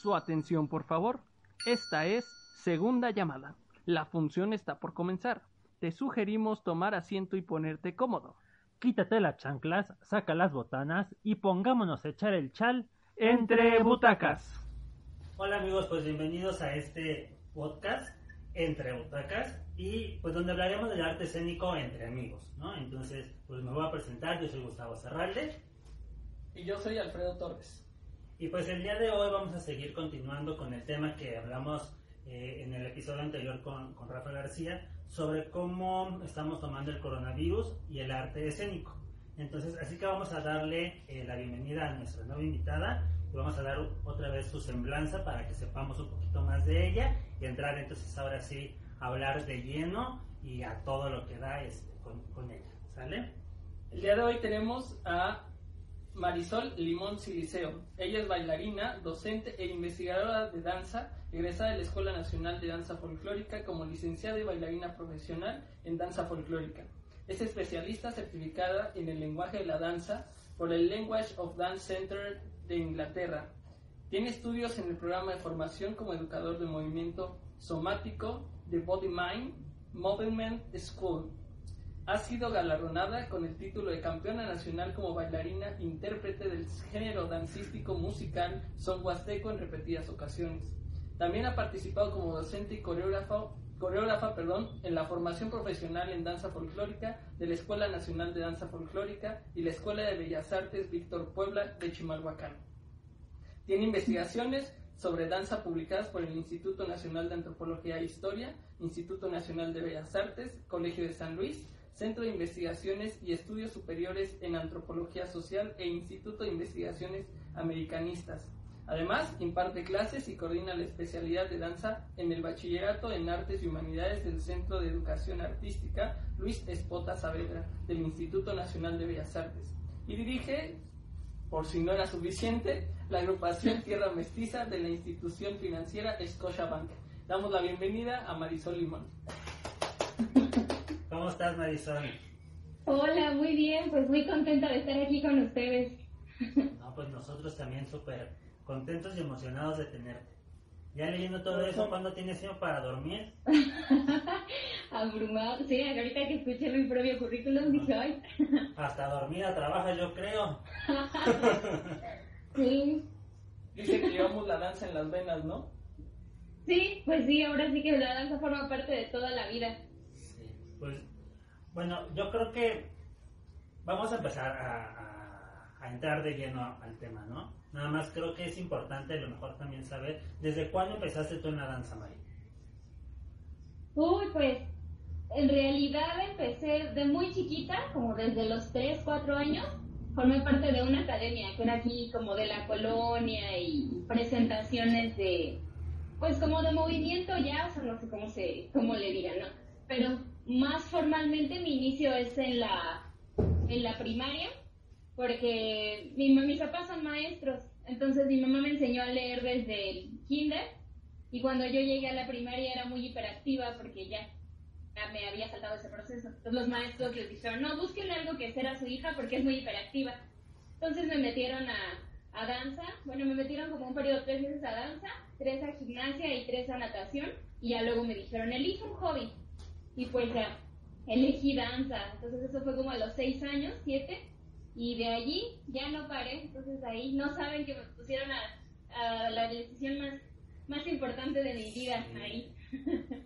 Su atención, por favor. Esta es segunda llamada. La función está por comenzar. Te sugerimos tomar asiento y ponerte cómodo. Quítate las chanclas, saca las botanas y pongámonos a echar el chal entre butacas. Hola amigos, pues bienvenidos a este podcast entre butacas y pues donde hablaremos del arte escénico entre amigos, ¿no? Entonces, pues me voy a presentar, yo soy Gustavo Serralde. Y yo soy Alfredo Torres. Y pues el día de hoy vamos a seguir continuando con el tema que hablamos eh, en el episodio anterior con, con Rafa García sobre cómo estamos tomando el coronavirus y el arte escénico. Entonces, así que vamos a darle eh, la bienvenida a nuestra nueva invitada y vamos a dar otra vez su semblanza para que sepamos un poquito más de ella y entrar entonces ahora sí a hablar de lleno y a todo lo que da este, con, con ella. ¿Sale? El día de hoy tenemos a Marisol Limón Siliceo. Ella es bailarina, docente e investigadora de danza, egresada de la Escuela Nacional de Danza Folclórica como licenciada y bailarina profesional en danza folclórica. Es especialista certificada en el lenguaje de la danza por el Language of Dance Center de Inglaterra. Tiene estudios en el programa de formación como educador de movimiento somático de Body Mind Movement School ha sido galardonada con el título de campeona nacional como bailarina intérprete del género dancístico musical son huasteco en repetidas ocasiones. También ha participado como docente y coreógrafa, coreógrafa perdón, en la formación profesional en danza folclórica de la Escuela Nacional de Danza Folclórica y la Escuela de Bellas Artes Víctor Puebla de Chimalhuacán. Tiene investigaciones sobre danza publicadas por el Instituto Nacional de Antropología e Historia, Instituto Nacional de Bellas Artes, Colegio de San Luis, Centro de Investigaciones y Estudios Superiores en Antropología Social e Instituto de Investigaciones Americanistas. Además, imparte clases y coordina la especialidad de danza en el Bachillerato en Artes y Humanidades del Centro de Educación Artística Luis Espota Saavedra del Instituto Nacional de Bellas Artes. Y dirige, por si no era suficiente, la agrupación Tierra Mestiza de la institución financiera Scotiabank. Damos la bienvenida a Marisol Limón. ¿Cómo estás, Marisol? Hola, muy bien, pues muy contenta de estar aquí con ustedes. No, pues nosotros también súper contentos y emocionados de tenerte. Ya leyendo todo eso, ¿cuándo tienes tiempo para dormir? Abrumado, sí, ahorita que escuché mi propio currículum dije, ay. Hasta dormida trabaja, yo creo. sí. Dice que llevamos la danza en las venas, ¿no? Sí, pues sí, ahora sí que la danza forma parte de toda la vida. Sí, pues bueno, yo creo que vamos a empezar a, entrar de lleno al tema, ¿no? Nada más creo que es importante a lo mejor también saber desde cuándo empezaste tú en la danza, Mari. Uy, pues en realidad empecé de muy chiquita, como desde los 3, 4 años. Formé parte de una academia que era aquí como de la colonia y presentaciones de, pues como de movimiento ya, o sea, no sé cómo, se, cómo le digan, ¿no? Pero más formalmente mi inicio es en la, en la primaria, porque mi, mis papás son maestros, entonces mi mamá me enseñó a leer desde el kinder y cuando yo llegué a la primaria era muy hiperactiva porque ya, ya me había saltado ese proceso. Entonces los maestros les dijeron, no, búsquenle algo que hacer a su hija porque es muy hiperactiva. Entonces me metieron a, a danza, bueno, me metieron como un periodo tres meses a danza, tres a gimnasia y tres a natación y ya luego me dijeron, elige un hobby. Y pues ya, elegí danza. Entonces eso fue como a los seis años, siete, y de allí ya no paré. Entonces ahí no saben que me pusieron a, a la decisión más, más importante de mi vida ahí.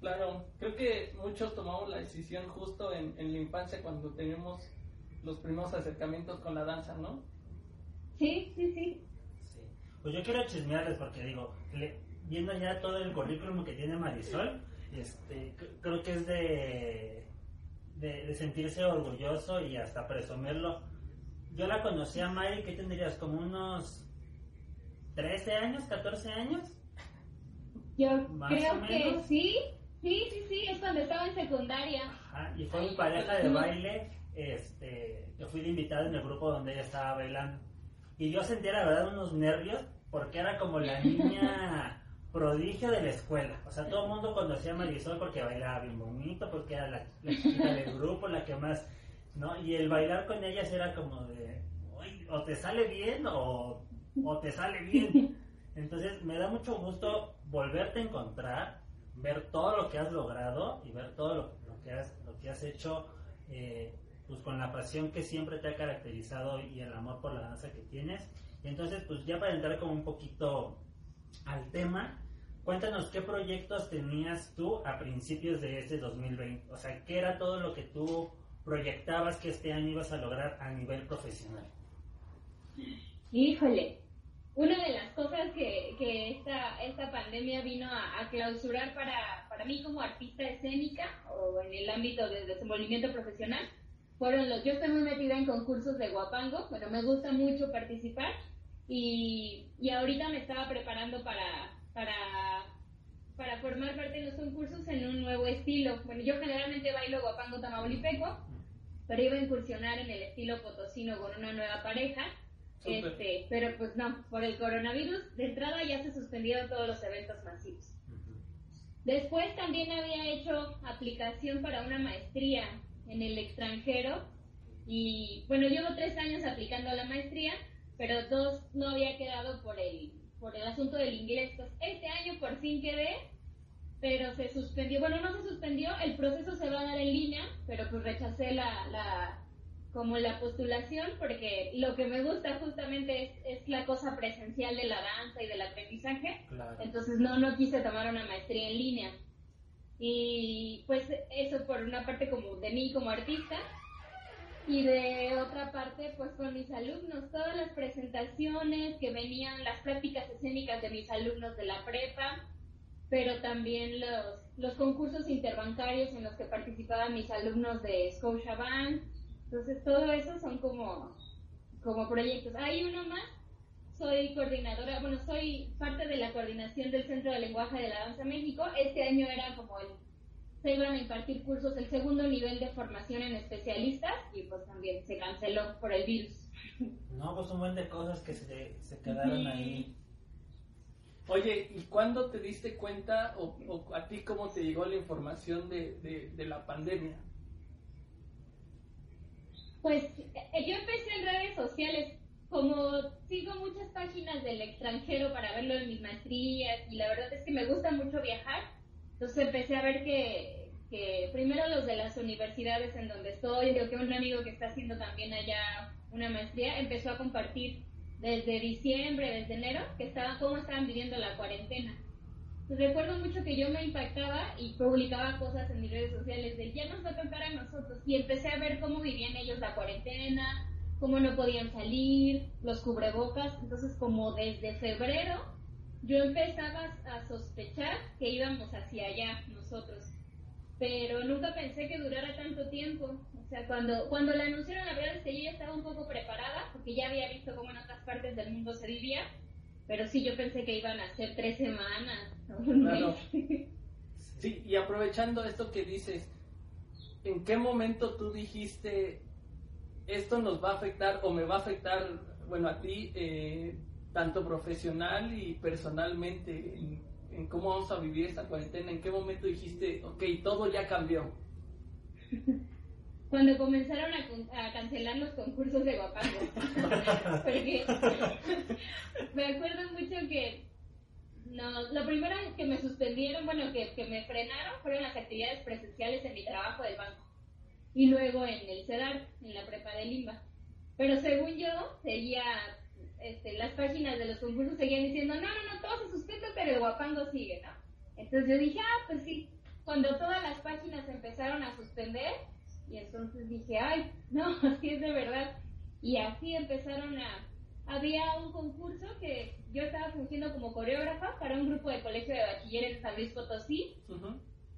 Claro, creo que muchos tomamos la decisión justo en, en la infancia cuando tenemos los primeros acercamientos con la danza, ¿no? Sí, sí, sí. Sí. Pues yo quiero chismearles porque digo, le- viendo ya todo el currículum que tiene Marisol, este, creo que es de, de, de sentirse orgulloso y hasta presumirlo. Yo la conocí a Mari, que tendrías como unos 13 años, 14 años. Yo Más creo que sí. Sí, sí, sí, es cuando estaba en secundaria. Ajá, y fue mi pareja de baile. Este, yo fui de invitado en el grupo donde ella estaba bailando. Y yo sentía la verdad unos nervios porque era como la niña prodigio de la escuela. O sea, todo el mundo conocía a Marisol porque bailaba bien bonito, porque era la, la chiquita del grupo, la que más, ¿no? Y el bailar con ellas era como de, "Uy, o te sale bien o, o te sale bien. Entonces me da mucho gusto volverte a encontrar, ver todo lo que has logrado y ver todo lo, lo que, has, lo que has hecho eh, pues con la pasión que siempre te ha caracterizado y el amor por la danza que tienes. Y entonces, pues ya para entrar como un poquito al tema, cuéntanos qué proyectos tenías tú a principios de este 2020. O sea, qué era todo lo que tú proyectabas que este año ibas a lograr a nivel profesional. Híjole, una de las cosas que, que esta, esta pandemia vino a, clausurar para, para mí como artista escénica o en el ámbito de desenvolvimiento profesional fueron los... Yo estoy muy metida en concursos de guapango, bueno, me gusta mucho participar y, y ahorita me estaba preparando para, para, para formar parte de los concursos en un nuevo estilo. Bueno, yo generalmente bailo guapango tamaulipeco, pero iba a incursionar en el estilo potosino con una nueva pareja. Este, pero pues no, por el coronavirus, de entrada ya se suspendieron todos los eventos masivos. Después también había hecho aplicación para una maestría en el extranjero y bueno, llevo tres años aplicando a la maestría, pero dos no había quedado por el, por el asunto del inglés. Entonces, este año por fin quedé, pero se suspendió, bueno, no se suspendió, el proceso se va a dar en línea, pero pues rechacé la, la como la postulación porque lo que me gusta justamente es, es la cosa presencial de la danza y del aprendizaje. Claro. Entonces no, no quise tomar una maestría en línea. Y pues eso por una parte como de mí como artista y de otra parte pues con mis alumnos, todas las presentaciones que venían, las prácticas escénicas de mis alumnos de la prepa, pero también los, los concursos interbancarios en los que participaban mis alumnos de Scotiabank. Entonces todo eso son como, como proyectos. Hay uno más soy coordinadora, bueno, soy parte de la coordinación del Centro de Lenguaje de la Danza México. Este año era como el, se iban a impartir cursos, el segundo nivel de formación en especialistas y pues también se canceló por el virus. No, pues un buen de cosas que se, se quedaron Sí. ahí. Oye, ¿y cuándo te diste cuenta o, o a ti cómo te llegó la información de, de, de la pandemia? Pues eh, yo empecé en redes sociales, como sigo muchas páginas del extranjero para verlo en mis maestrías y la verdad es que me gusta mucho viajar, entonces empecé a ver que, que primero los de las universidades en donde estoy, creo que un amigo que está haciendo también allá una maestría empezó a compartir desde diciembre, desde enero, que estaban, cómo estaban viviendo la cuarentena. Pues recuerdo mucho que yo me impactaba y publicaba cosas en mis redes sociales de ya nos va a tocar a nosotros y empecé a ver cómo vivían ellos la cuarentena, cómo no podían salir, los cubrebocas, entonces como desde febrero yo empezaba a sospechar que íbamos hacia allá nosotros, pero nunca pensé que durara tanto tiempo. O sea, cuando, cuando la anunciaron, la verdad es que yo ya estaba un poco preparada, porque ya había visto cómo en otras partes del mundo se vivía, pero sí yo pensé que iban a ser tres semanas. o un Claro. mes. Sí, y aprovechando esto que dices, ¿en qué momento tú dijiste esto nos va a afectar o me va a afectar, bueno, a ti, eh, tanto profesional y personalmente, en, en cómo vamos a vivir esta cuarentena? ¿En qué momento dijiste, ok, todo ya cambió? Cuando comenzaron a, a cancelar los concursos de guapango. Porque me acuerdo mucho que no, lo primero que me suspendieron, bueno, que, que me frenaron fueron las actividades presenciales en mi trabajo del banco. Y luego en el CEDAR, en la prepa de Limba. Pero según yo, seguía, este, las páginas de los concursos seguían diciendo, no, no, no, todo se suspende, pero el guapango sigue, ¿no? Entonces yo dije, ah, pues sí. Cuando todas las páginas empezaron a suspender, y entonces dije, ay, no, así es de verdad. Y así empezaron a... Había un concurso que yo estaba fungiendo como coreógrafa para un grupo de colegio de bachilleres de San Luis Potosí.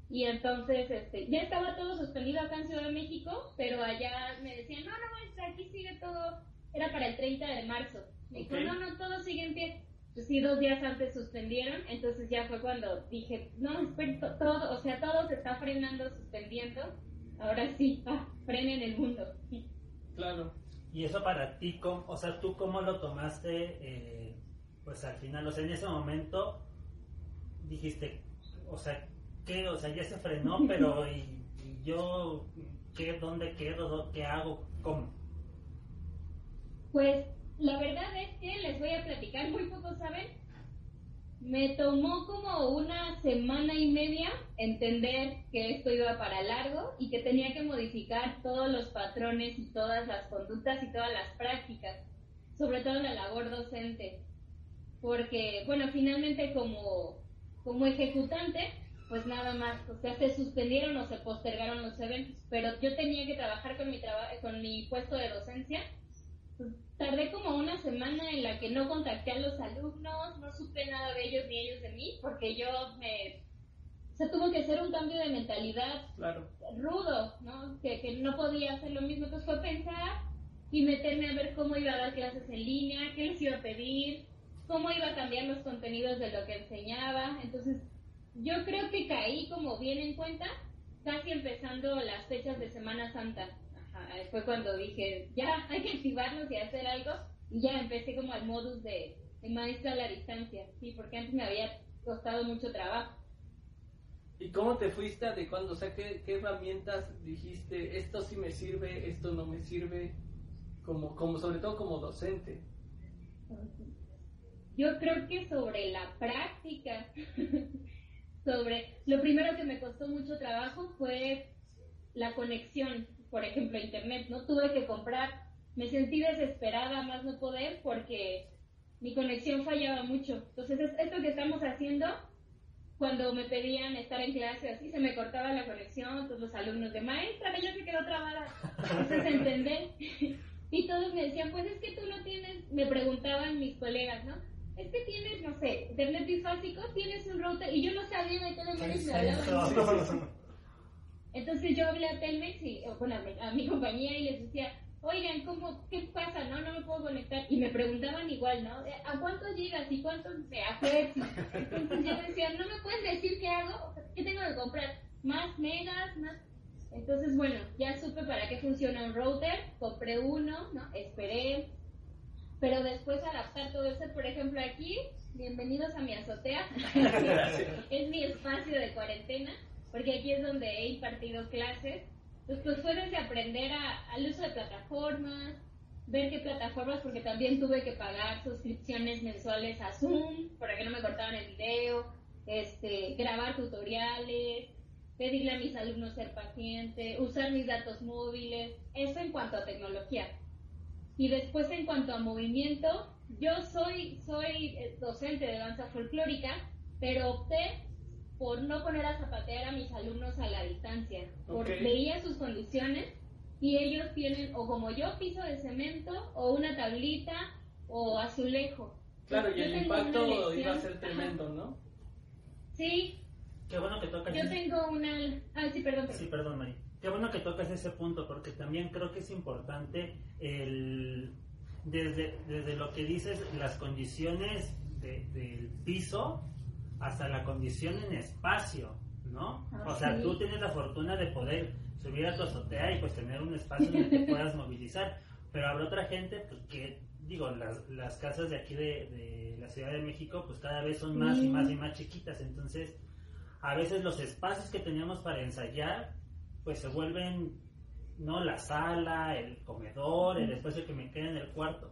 Y entonces este, ya estaba todo suspendido acá en Ciudad de México, pero allá me decían, no, no, maestra, aquí sigue todo. Era para el 30 de marzo. Me dijo, no, no, todo sigue en pie. pues sí, dos días antes suspendieron, entonces ya fue cuando dije, no, espera, todo, o sea, todo se está frenando, suspendiendo, ahora sí, ah, frenen el mundo. Claro. Y eso para ti, o sea, ¿tú cómo lo tomaste? Eh, pues al final, o sea, en ese momento dijiste, o sea, ¿qué? O sea, ya se frenó, pero ¿y, yo qué? ¿Dónde quedo? ¿Qué hago? ¿Cómo? Pues la verdad es que les voy a platicar, muy poco saben. Me tomó como una semana y media entender que esto iba para largo y que tenía que modificar todos los patrones y todas las conductas y todas las prácticas, sobre todo la labor docente. Porque, bueno, finalmente como, como ejecutante, pues nada más, o sea, se suspendieron o se postergaron los eventos, pero yo tenía que trabajar con mi, con mi puesto de docencia tardé como una semana en la que no contacté a los alumnos, no supe nada de ellos ni ellos de mí, porque yo me... O sea, tuvo que ser un cambio de mentalidad rudo, ¿no? Que, que no podía hacer lo mismo. Entonces fue pensar y meterme a ver cómo iba a dar clases en línea, qué les iba a pedir, cómo iba a cambiar los contenidos de lo que enseñaba. Entonces, yo creo que caí como bien en cuenta, casi empezando las fechas de Semana Santa fue cuando dije, ya, hay que activarnos y hacer algo. Y ya empecé como al modus de, maestra a la distancia, sí, porque antes me había costado mucho trabajo. ¿Y cómo te fuiste adecuando? O sea, ¿qué, ¿qué, herramientas dijiste? Esto sí me sirve, esto no me sirve, como, como sobre todo como docente. Yo creo que sobre la práctica, sobre lo primero que me costó mucho trabajo fue la conexión por ejemplo, internet, ¿no? Tuve que comprar, me sentí desesperada más no poder porque mi conexión fallaba mucho. Entonces, esto que estamos haciendo, cuando me pedían estar en clase así, se me cortaba la conexión, todos los alumnos de maestra, ella se quedó trabada. Entonces, entendé. Y todos me decían, pues es que tú no tienes, me preguntaban mis colegas, ¿no? Es que tienes, no sé, internet bifásico, tienes un router, y yo no sabía de qué demonios me hablaban. Entonces yo hablé a Telmex y, bueno, a mi, compañía y les decía, oigan, ¿cómo, ¿qué pasa? No, no me puedo conectar. Y me preguntaban igual, ¿no? ¿A cuántos llegas y cuántos me Entonces yo decía, ¿no me puedes decir qué hago? ¿Qué tengo que comprar? ¿Más megas? ¿Más? Entonces, bueno, ya supe para qué funciona un router, compré uno, ¿no? Esperé, pero después adaptar todo eso, por ejemplo, aquí, bienvenidos a mi azotea, es mi espacio de cuarentena porque aquí es donde he impartido clases, pues, pues fue desde aprender al uso de plataformas, ver qué plataformas, porque también tuve que pagar suscripciones mensuales a Zoom para que no me cortaran el video, este, grabar tutoriales, pedirle a mis alumnos ser paciente, usar mis datos móviles, eso en cuanto a tecnología. Y después en cuanto a movimiento, yo soy, soy eh, docente de danza folclórica, pero opté por no poner a zapatear a mis alumnos a la distancia, porque veía sus condiciones y ellos tienen o como yo piso de cemento o una tablita o azulejo. Claro, y el impacto iba a ser tremendo, ¿no? Sí. Qué bueno que tocas. Yo tengo una. Ah, sí, perdón. Sí, perdón, Mari. Qué bueno que tocas ese punto, porque también creo que es importante el. Desde, desde lo que dices, las condiciones del piso hasta la condición en espacio, ¿no? Ah, o sea, tú tienes la fortuna de poder subir a tu azotea y pues tener un espacio donde te puedas movilizar, pero habrá otra gente pues, que, digo, las, las casas de aquí de, de, la Ciudad de México pues cada vez son más y más y más chiquitas, entonces a veces los espacios que teníamos para ensayar pues se vuelven, ¿no? La sala, el comedor, el espacio que me queda en el cuarto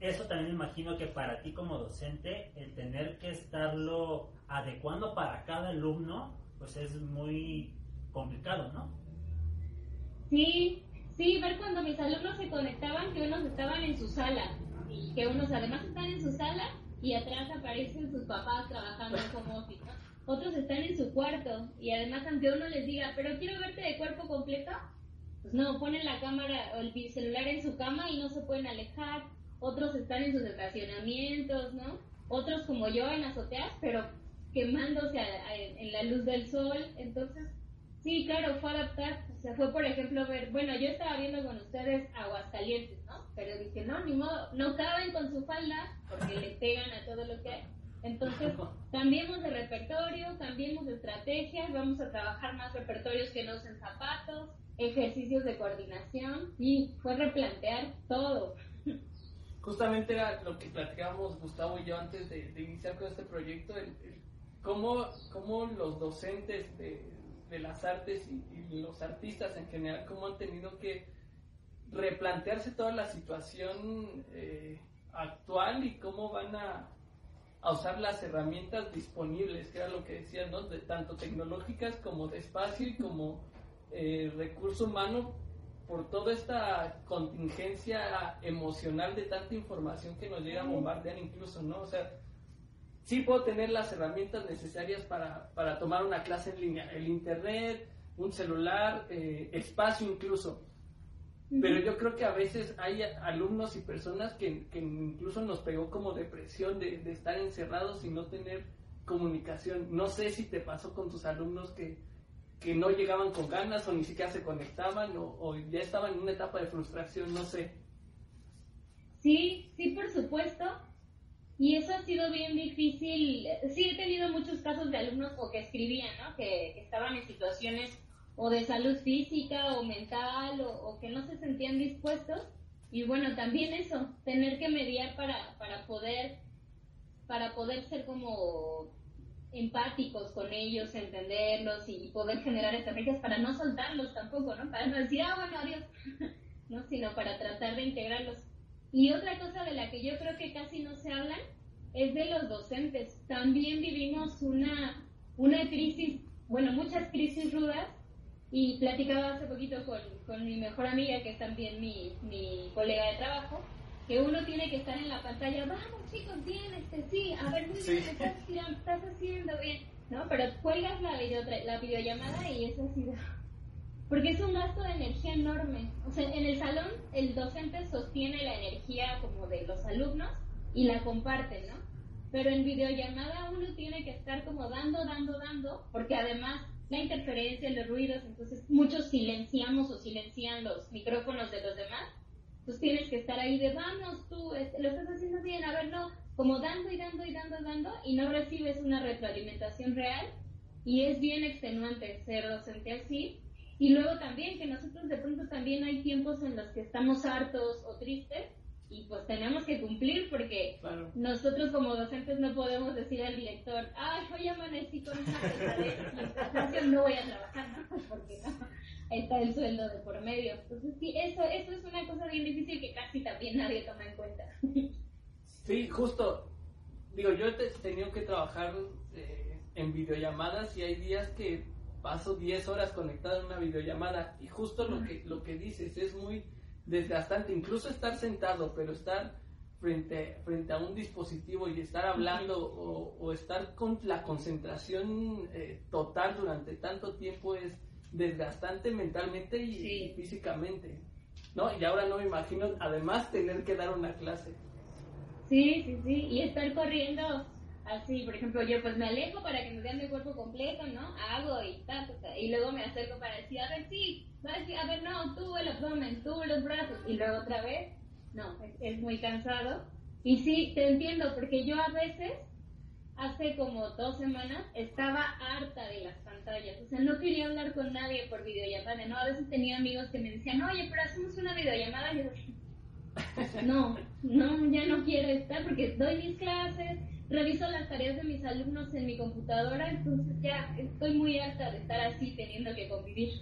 eso también imagino que para ti como docente, el tener que estarlo adecuando para cada alumno, pues es muy complicado, ¿no? Sí, sí, ver cuando mis alumnos se conectaban que unos estaban en su sala y que unos además están en su sala y atrás aparecen sus papás trabajando home office, Otros están en su cuarto y además aunque uno les diga, pero quiero verte de cuerpo completo, pues no, ponen la cámara o el celular en su cama y no se pueden alejar otros están en sus estacionamientos, ¿no? Otros como yo en azoteas, pero quemándose en la luz del sol. Entonces, Sí, claro, fue adaptar. O fue por ejemplo ver, bueno, yo estaba viendo con ustedes Aguascalientes, ¿no? Pero dije, no, ni modo, no caben con su falda porque le pegan a todo lo que hay. Entonces, cambiemos de repertorio, cambiemos de estrategias, vamos a trabajar más repertorios que no usen zapatos, ejercicios de coordinación y fue replantear todo. Justamente era lo que platicábamos Gustavo y yo antes de, iniciar con este proyecto, el, cómo, cómo, los docentes de, las artes y, los artistas en general, cómo han tenido que replantearse toda la situación eh, actual y cómo van a, a, usar las herramientas disponibles, que era lo que decían, ¿no? De, tanto tecnológicas como de espacio y como eh, recurso humano por toda esta contingencia emocional de tanta información que nos llega a bombardear incluso, ¿no? O sea, sí puedo tener las herramientas necesarias para, para tomar una clase en línea, el internet, un celular, eh, espacio incluso. Pero yo creo que a veces hay alumnos y personas que, que incluso nos pegó como depresión de, de, estar encerrados y no tener comunicación. No sé si te pasó con tus alumnos que, que no llegaban con ganas o ni siquiera se conectaban o, o ya estaban en una etapa de frustración, no sé. Sí, sí, por supuesto. Y eso ha sido bien difícil. Sí, he tenido muchos casos de alumnos o que escribían, ¿no? Que, estaban en situaciones o de salud física o mental o, que no se sentían dispuestos. Y bueno, también eso, tener que mediar para, para poder para poder ser como empáticos con ellos, entenderlos y poder generar estrategias para no soltarlos tampoco, ¿no? Para no decir, ah, bueno, adiós, ¿no? Sino para tratar de integrarlos. Y otra cosa de la que yo creo que casi no se hablan es de los docentes. También vivimos una, una crisis, bueno, muchas crisis rudas y platicaba hace poquito con, con mi mejor amiga, que es también mi, mi colega de trabajo, que uno tiene que estar en la pantalla, vamos chicos, bien, este, sí, a ver, muy bien, estás, estás haciendo bien, ¿no? Pero cuelgas la, video, la videollamada y eso así porque es un gasto de energía enorme. O sea, en el salón el docente sostiene la energía como de los alumnos y la comparte, ¿no? Pero en videollamada uno tiene que estar como dando, dando, dando, porque además la interferencia, los ruidos, entonces muchos silenciamos o silencian los micrófonos de los demás. Entonces tienes que estar ahí de vamos, tú este, lo estás haciendo bien, a ver, no, como dando y dando y dando, dando, y no recibes una retroalimentación real. Y es bien extenuante ser docente así, y luego también que nosotros de pronto también hay tiempos en los que estamos hartos o tristes y pues tenemos que cumplir porque nosotros como docentes no podemos decir al director, ay, hoy amanecí con una no voy a trabajar, ¿no? Porque no, está el sueldo de por medio. Entonces sí, eso, eso es una cosa bien difícil que casi también nadie toma en cuenta. Sí, justo, digo, yo he tenido que trabajar eh, en videollamadas y hay días que paso 10 horas conectado en una videollamada y justo lo que, lo que dices es muy desgastante, incluso estar sentado, pero estar frente, frente a un dispositivo y estar hablando o, estar con la concentración eh, total durante tanto tiempo es desgastante mentalmente y, físicamente. ¿no? Y ahora no me imagino además tener que dar una clase. Sí, sí, sí, y estar corriendo así, por ejemplo, yo pues me alejo para que me vean mi cuerpo completo, ¿no? Hago y tal, y luego me acerco para decir, a ver, sí, a ver, no, tú el abdomen, tú los brazos, y luego otra vez, no, es, muy cansado. Y sí, te entiendo, porque yo a veces, hace como dos semanas, estaba harta de las pantallas, o sea, no quería hablar con nadie por videollamada, ¿no? A veces tenía amigos que me decían, oye, pero hacemos una videollamada, y yo, no, no, ya no quiero estar porque doy mis clases, reviso las tareas de mis alumnos en mi computadora, entonces ya estoy muy harta de estar así teniendo que convivir.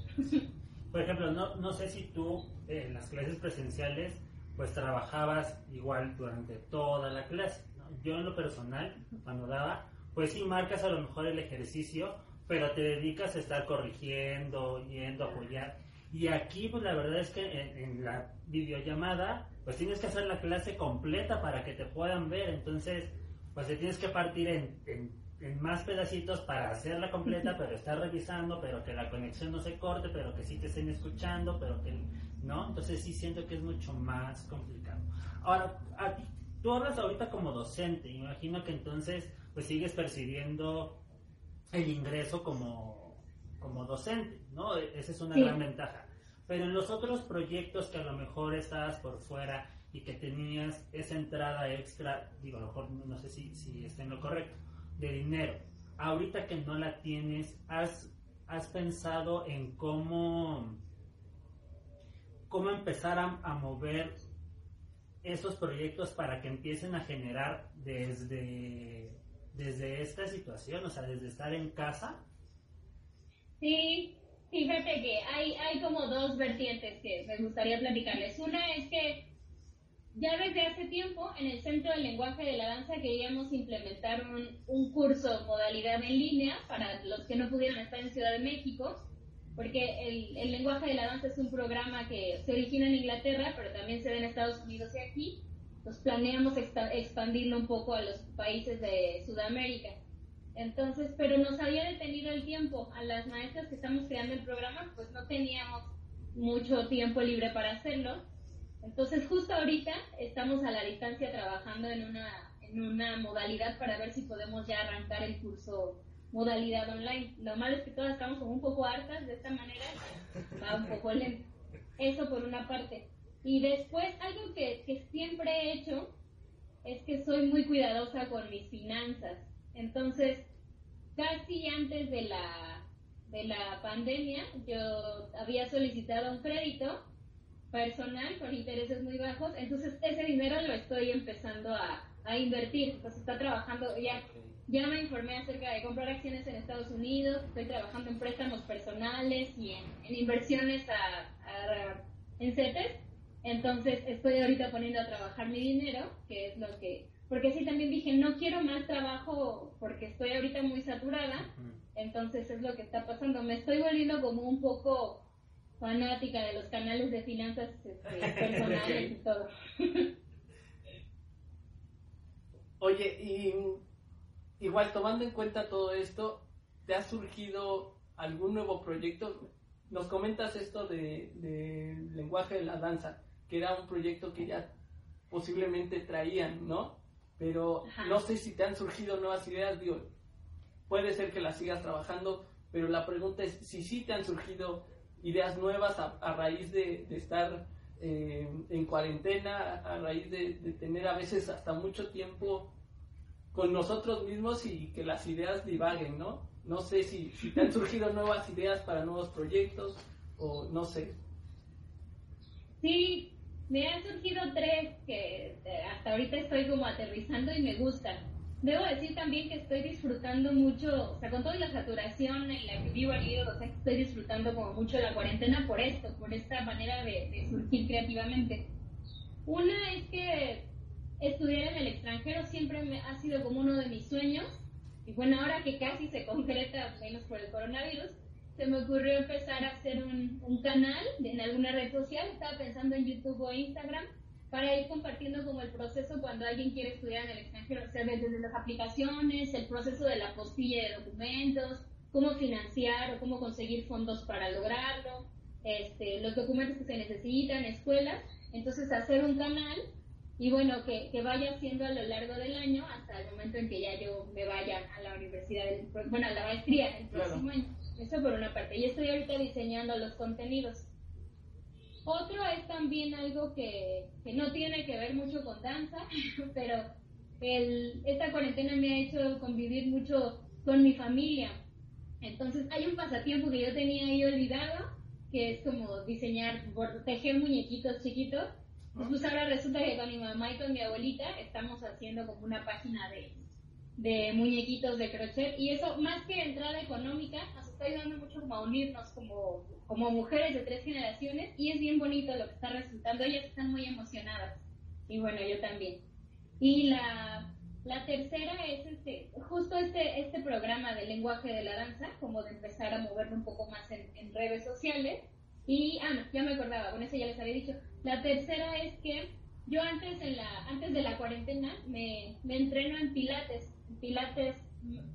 Por ejemplo, no, no sé si tú en las clases presenciales pues trabajabas igual durante toda la clase. Yo en lo personal, cuando daba, pues sí marcas a lo mejor el ejercicio, pero te dedicas a estar corrigiendo, yendo a apoyar. Y aquí, pues la verdad es que en, en, la videollamada, pues tienes que hacer la clase completa para que te puedan ver. Entonces, pues te tienes que partir en, en, más pedacitos para hacerla completa, pero estar revisando, pero que la conexión no se corte, pero que sí te estén escuchando, pero que no. Entonces sí siento que es mucho más complicado. Ahora, a ti, tú hablas ahorita como docente, imagino que entonces pues sigues percibiendo el ingreso como como docente, ¿no? Esa es una gran ventaja. Pero en los otros proyectos que a lo mejor estabas por fuera y que tenías esa entrada extra, digo, a lo mejor no sé si, si está en lo correcto, de dinero, ahorita que no la tienes, ¿has, has pensado en cómo, cómo empezar a, a mover esos proyectos para que empiecen a generar desde, desde esta situación, o sea, desde estar en casa? Sí, fíjate que hay, hay como dos vertientes que me gustaría platicarles. Una es que ya desde hace tiempo en el Centro del Lenguaje de la Danza queríamos implementar un, un curso modalidad en línea para los que no pudieran estar en Ciudad de México, porque el, lenguaje de la danza es un programa que se origina en Inglaterra, pero también se ve en Estados Unidos y aquí. Pues planeamos expandirlo un poco a los países de Sudamérica. Entonces, pero nos había detenido el tiempo. A las maestras que estamos creando el programa, pues no teníamos mucho tiempo libre para hacerlo. Entonces, justo ahorita estamos a la distancia trabajando en una, en una modalidad para ver si podemos ya arrancar el curso modalidad online. Lo malo es que todas estamos como un poco hartas de esta manera, va un poco lento. Eso por una parte. Y después, algo que, que siempre he hecho es que soy muy cuidadosa con mis finanzas. Entonces, casi antes de la, de la pandemia, yo había solicitado un crédito personal con intereses muy bajos, entonces ese dinero lo estoy empezando a, a invertir, entonces está trabajando, ya, ya me informé acerca de comprar acciones en Estados Unidos, estoy trabajando en préstamos personales y en, inversiones a, en CETES, entonces estoy ahorita poniendo a trabajar mi dinero, que es lo que, porque sí también dije, no quiero más trabajo porque estoy ahorita muy saturada, entonces es lo que está pasando, me estoy volviendo como un poco fanática de los canales de finanzas este, personales y todo. Oye, y igual tomando en cuenta todo esto, ¿te ha surgido algún nuevo proyecto? Nos comentas esto de, lenguaje de la danza, que era un proyecto que ya posiblemente traían, ¿no? Pero no sé si te han surgido nuevas ideas, digo, puede ser que las sigas trabajando, pero la pregunta es si sí te han surgido ideas nuevas a, raíz de, estar eh, en cuarentena, a raíz de, tener a veces hasta mucho tiempo con nosotros mismos y que las ideas divaguen, ¿no? No sé si, si te han surgido nuevas ideas para nuevos proyectos o no sé. Sí, me han surgido tres que eh, hasta ahorita estoy como aterrizando y me gustan. Debo decir también que estoy disfrutando mucho, o sea, con toda la saturación en la que vivo al o sea, estoy disfrutando como mucho la cuarentena por esto, por esta manera de, surgir creativamente. Una es que estudiar en el extranjero siempre me ha sido como uno de mis sueños, y bueno, ahora que casi se concreta, menos por el coronavirus, se me ocurrió empezar a hacer un, canal en alguna red social, estaba pensando en YouTube o Instagram, para ir compartiendo como el proceso cuando alguien quiere estudiar en el extranjero, o sea, desde las aplicaciones, el proceso de la postilla de documentos, cómo financiar o cómo conseguir fondos para lograrlo, este, los documentos que se necesitan, escuelas, entonces hacer un canal y bueno, que, que vaya haciendo a lo largo del año hasta el momento en que ya yo me vaya a la universidad, bueno, a la maestría el próximo año. Eso por una parte. Y estoy ahorita diseñando los contenidos. Otro es también algo que, que no tiene que ver mucho con danza, pero el, esta cuarentena me ha hecho convivir mucho con mi familia. Entonces hay un pasatiempo que yo tenía ahí olvidado, que es como diseñar, tejer muñequitos chiquitos. Pues ahora resulta que con mi mamá y con mi abuelita estamos haciendo como una página de, de muñequitos de crochet y eso más que entrada económica nos está ayudando mucho como a unirnos como como mujeres de tres generaciones y es bien bonito lo que está resultando. Ellas están muy emocionadas y bueno, yo también. Y la, la tercera es este, justo este, este programa de lenguaje de la danza, como de empezar a moverlo un poco más en redes sociales. Y, ah, no, ya me acordaba, con eso ya les había dicho. La tercera es que yo antes, en la, antes de la cuarentena me, me entreno en pilates, pilates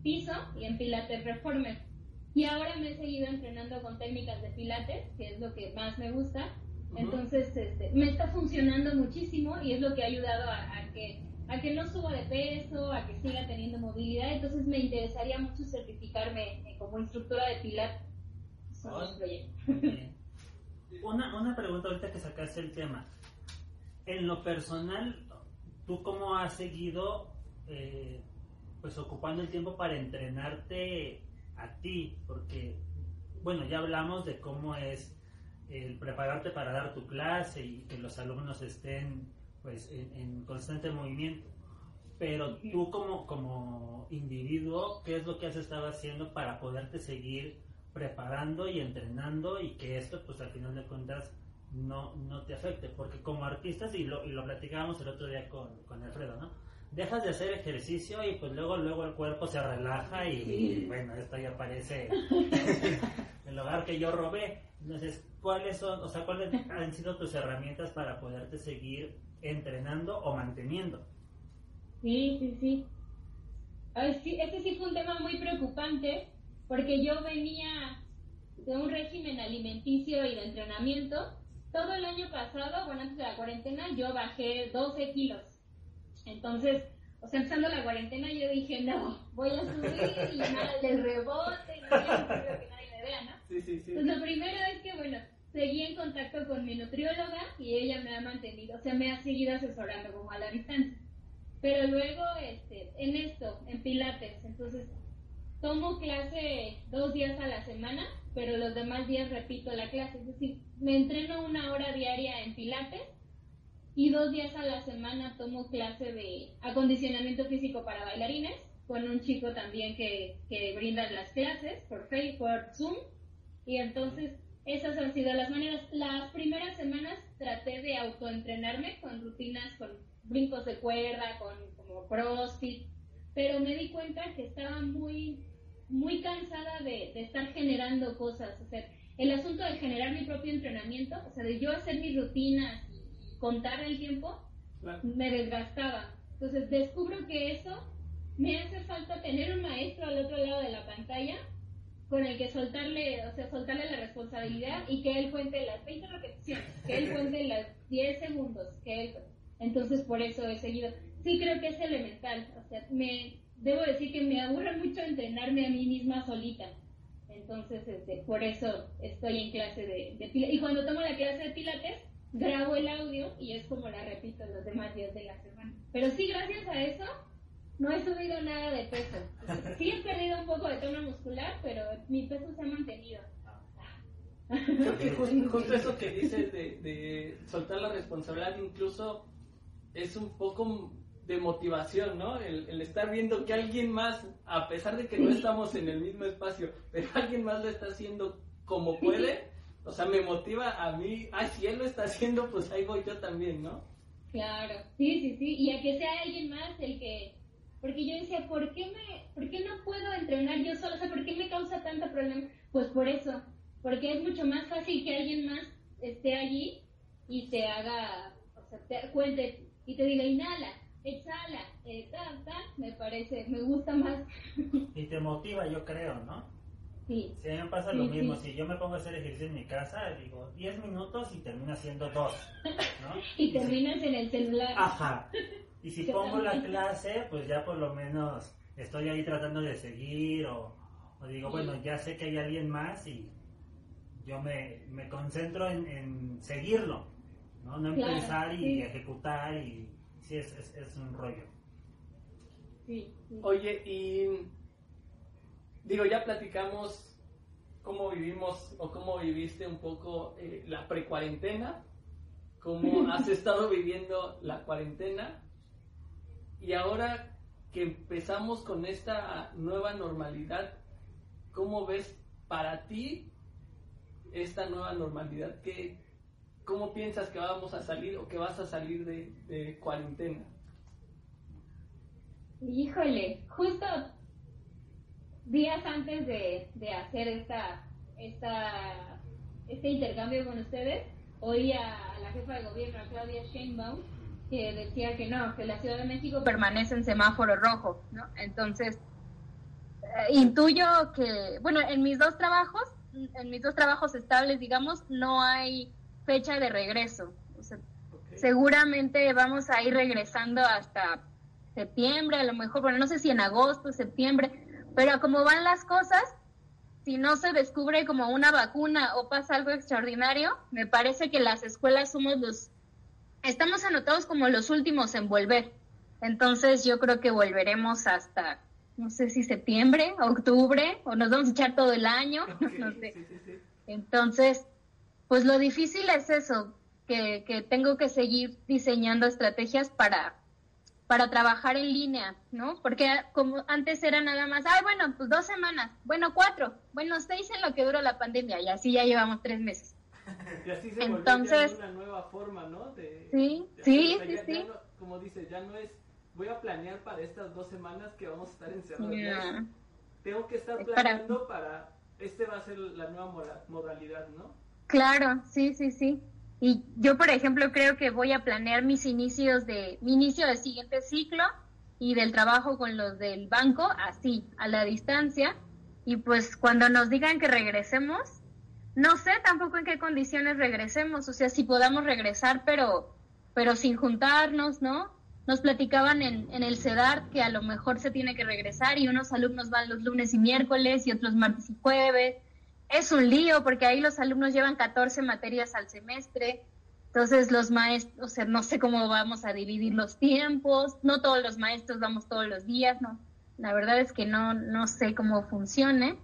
piso y en pilates reformer y ahora me he seguido entrenando con técnicas de pilates, que es lo que más me gusta. Entonces, este, me está funcionando muchísimo y es lo que ha ayudado a, que a que no suba de peso, a que siga teniendo movilidad. Entonces, me interesaría mucho certificarme eh, como instructora de pilates. Una, una pregunta ahorita que sacaste el tema. En lo personal, ¿tú cómo has seguido eh, pues ocupando el tiempo para entrenarte a ti? Porque, bueno, ya hablamos de cómo es el prepararte para dar tu clase y que los alumnos estén pues en, en constante movimiento. Pero tú como, como individuo, ¿qué es lo que has estado haciendo para poderte seguir preparando y entrenando y que esto pues al final de cuentas no, no te afecte? Porque como artistas, y lo, y lo platicábamos el otro día con, con Alfredo, ¿no? Dejas de hacer ejercicio y pues luego luego el cuerpo se relaja y, y, bueno, esto ya parece el hogar que yo robé. Entonces, ¿cuáles son, o sea, cuáles han sido tus herramientas para poderte seguir entrenando o manteniendo? Sí, sí, sí. Ay, sí, Este sí fue un tema muy preocupante porque yo venía de un régimen alimenticio y de entrenamiento. Todo el año pasado, bueno, antes de la cuarentena, yo bajé 12 kilos. Entonces, o sea, empezando la cuarentena, yo dije, no, voy a subir y nada del rebote, y no quiero que nadie me vea, ¿no? Sí, sí, sí. Pues lo primero es que, bueno, seguí en contacto con mi nutrióloga y ella me ha mantenido, o sea, me ha seguido asesorando como a la distancia. Pero luego, este, en esto, en Pilates, entonces, tomo clase dos días a la semana, pero los demás días repito la clase. Es decir, me entreno una hora diaria en Pilates y dos días a la semana tomo clase de acondicionamiento físico para bailarines con un chico también que, que brinda las clases por Facebook, por Zoom. Y entonces, esas han sido las maneras. Las primeras semanas traté de autoentrenarme con rutinas, con brincos de cuerda, con como crossfit, pero me di cuenta que estaba muy, muy cansada de, de estar generando cosas. O sea, el asunto de generar mi propio entrenamiento, o sea, de yo hacer mis rutinas y contar el tiempo, Claro. me desgastaba. Entonces descubro que eso me hace falta tener un maestro al otro lado de la pantalla con el que soltarle, o sea, soltarle la responsabilidad y que él cuente las 20 repeticiones, que él cuente las 10 segundos, que él... Entonces por eso he seguido. Sí creo que es elemental, o sea, me debo decir que me aburre mucho entrenarme a mí misma solita. Entonces, este, por eso estoy en clase de, de pilates. Y cuando tomo la clase de pilates, grabo el audio y es como la repito los demás días de la semana. Pero sí, gracias a eso, no he subido nada de peso. Sí he perdido un poco de tono muscular, pero mi peso se ha mantenido. Creo que justo, justo eso que dices de, de soltar la responsabilidad incluso es un poco de motivación, ¿no? El, el estar viendo que alguien más, a pesar de que no estamos en el mismo espacio, pero alguien más lo está haciendo como puede, o sea, me motiva a mí, ay, si él lo está haciendo, pues ahí voy yo también, ¿no? Claro, sí, sí, sí. Y a que sea alguien más el que... Porque yo decía, ¿por qué, me, ¿por qué no puedo entrenar yo sola? O sea, ¿por qué me causa tanto problema? Pues por eso. Porque es mucho más fácil que alguien más esté allí y te haga, o sea, te cuente y te diga, inhala, exhala, eh, ta, ta, me parece, me gusta más. Y te motiva, yo creo, ¿no? sí, Si a mí me pasa Sí, lo mismo, sí. si yo me pongo a hacer ejercicio en mi casa, digo 10 minutos y termino haciendo 2, ¿no? y terminas en el celular. Ajá. Y si Yo pongo la también. clase, pues ya por lo menos estoy ahí tratando de seguir o, o digo, Sí. bueno, ya sé que hay alguien más y yo me, me concentro en, en seguirlo, ¿no? No en Claro, pensar y ejecutar y sí, es, es, es un rollo. Sí, sí. Oye, y digo, ya platicamos cómo vivimos o cómo viviste un poco eh, la precuarentena, cómo has estado viviendo la cuarentena y ahora que empezamos con esta nueva normalidad, ¿cómo ves para ti esta nueva normalidad? ¿Qué, ¿Cómo piensas que vamos a salir o que vas a salir de, cuarentena? Híjole, justo días antes de, de hacer esta, esta, este intercambio con ustedes, oí a la jefa de gobierno, a Claudia Sheinbaum, que decía que no, que la Ciudad de México permanece en semáforo rojo, ¿no? Entonces, eh, intuyo que, bueno, en mis dos trabajos, en mis dos trabajos estables, digamos, no hay fecha de regreso. O sea, seguramente vamos a ir regresando hasta septiembre, a lo mejor, bueno, no sé si en agosto, septiembre, pero como van las cosas, si no se descubre como una vacuna o pasa algo extraordinario, me parece que las escuelas somos los, estamos anotados como los últimos en volver. Entonces yo creo que volveremos hasta, no sé si septiembre, octubre, o nos vamos a echar todo el año, no sé. Entonces, pues lo difícil es eso, que, que tengo que seguir diseñando estrategias para para trabajar en línea, ¿no? Porque como antes era nada más, ay, bueno, pues dos semanas, bueno, cuatro, bueno, seis en lo que duró la pandemia, y así ya llevamos tres meses. y así se Entonces, una nueva forma, ¿no? sí, sí, sí, sí. como dices, ya no es, voy a planear para estas dos semanas que vamos a estar encerrados. Tengo que estar planeando para... para, este va a ser la nueva modalidad, ¿no? Claro, sí, sí, sí. Y yo, por ejemplo, creo que voy a planear mis inicios de, mi inicio del siguiente ciclo y del trabajo con los del banco así, a la distancia. Y pues cuando nos digan que regresemos, no sé tampoco en qué condiciones regresemos, o sea, si podamos regresar, pero, pero sin juntarnos, ¿no? Nos platicaban en, en el CEDAR que a lo mejor se tiene que regresar y unos alumnos van los lunes y miércoles y otros martes y jueves es un lío porque ahí los alumnos llevan 14 materias al semestre. Entonces los maestros, o sea, no sé cómo vamos a dividir los tiempos, no todos los maestros vamos todos los días, no. La verdad es que no, no sé cómo funcione.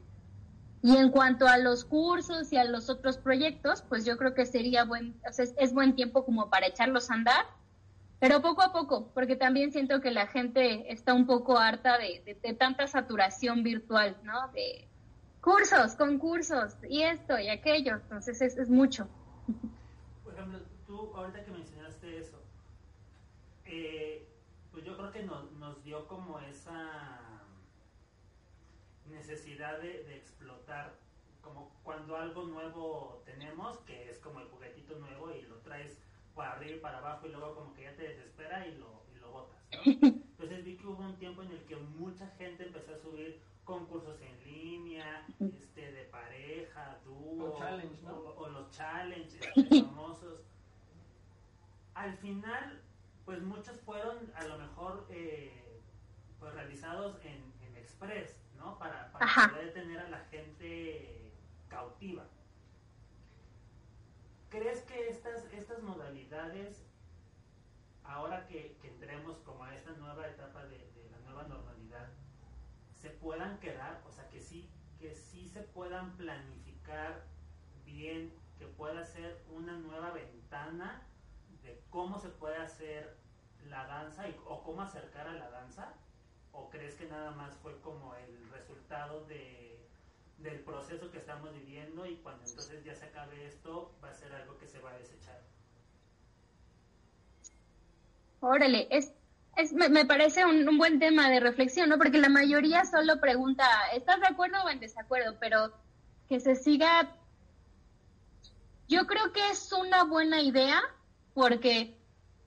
Y en cuanto a los cursos y a los otros proyectos, pues yo creo que sería buen, o sea, es, buen tiempo como para echarlos a andar, pero poco a poco, porque también siento que la gente está un poco harta de, de tanta saturación virtual, ¿no? De, cursos, concursos, y esto y aquello, entonces es, es mucho. Por ejemplo, tú ahorita que mencionaste eso, eh, pues yo creo que nos, nos dio como esa necesidad de, de, explotar, como cuando algo nuevo tenemos, que es como el juguetito nuevo y lo traes para arriba y para abajo y luego como que ya te desespera y lo, y lo botas. Entonces vi que hubo un tiempo en el que mucha gente empezó a subir concursos en línea, este, de pareja, dúo, o, los challenges famosos. Al final, pues muchos fueron a lo mejor eh, pues realizados en, en Express, ¿no? Para, para poder tener a la gente cautiva. ¿Crees que estas, estas modalidades, ahora que, que entremos como a esta nueva etapa de, de la nueva normalidad, se puedan quedar, o sea, que sí, que sí se puedan planificar bien, que pueda ser una nueva ventana de cómo se puede hacer la danza y, o cómo acercar a la danza? ¿O crees que nada más fue como el resultado de, del proceso que estamos viviendo y cuando entonces ya se acabe esto va a ser algo que se va a desechar? Órale, es, me, parece un, buen tema de reflexión, ¿no? Porque la mayoría solo pregunta, ¿estás de acuerdo o en desacuerdo? Pero que se siga... Yo creo que es una buena idea porque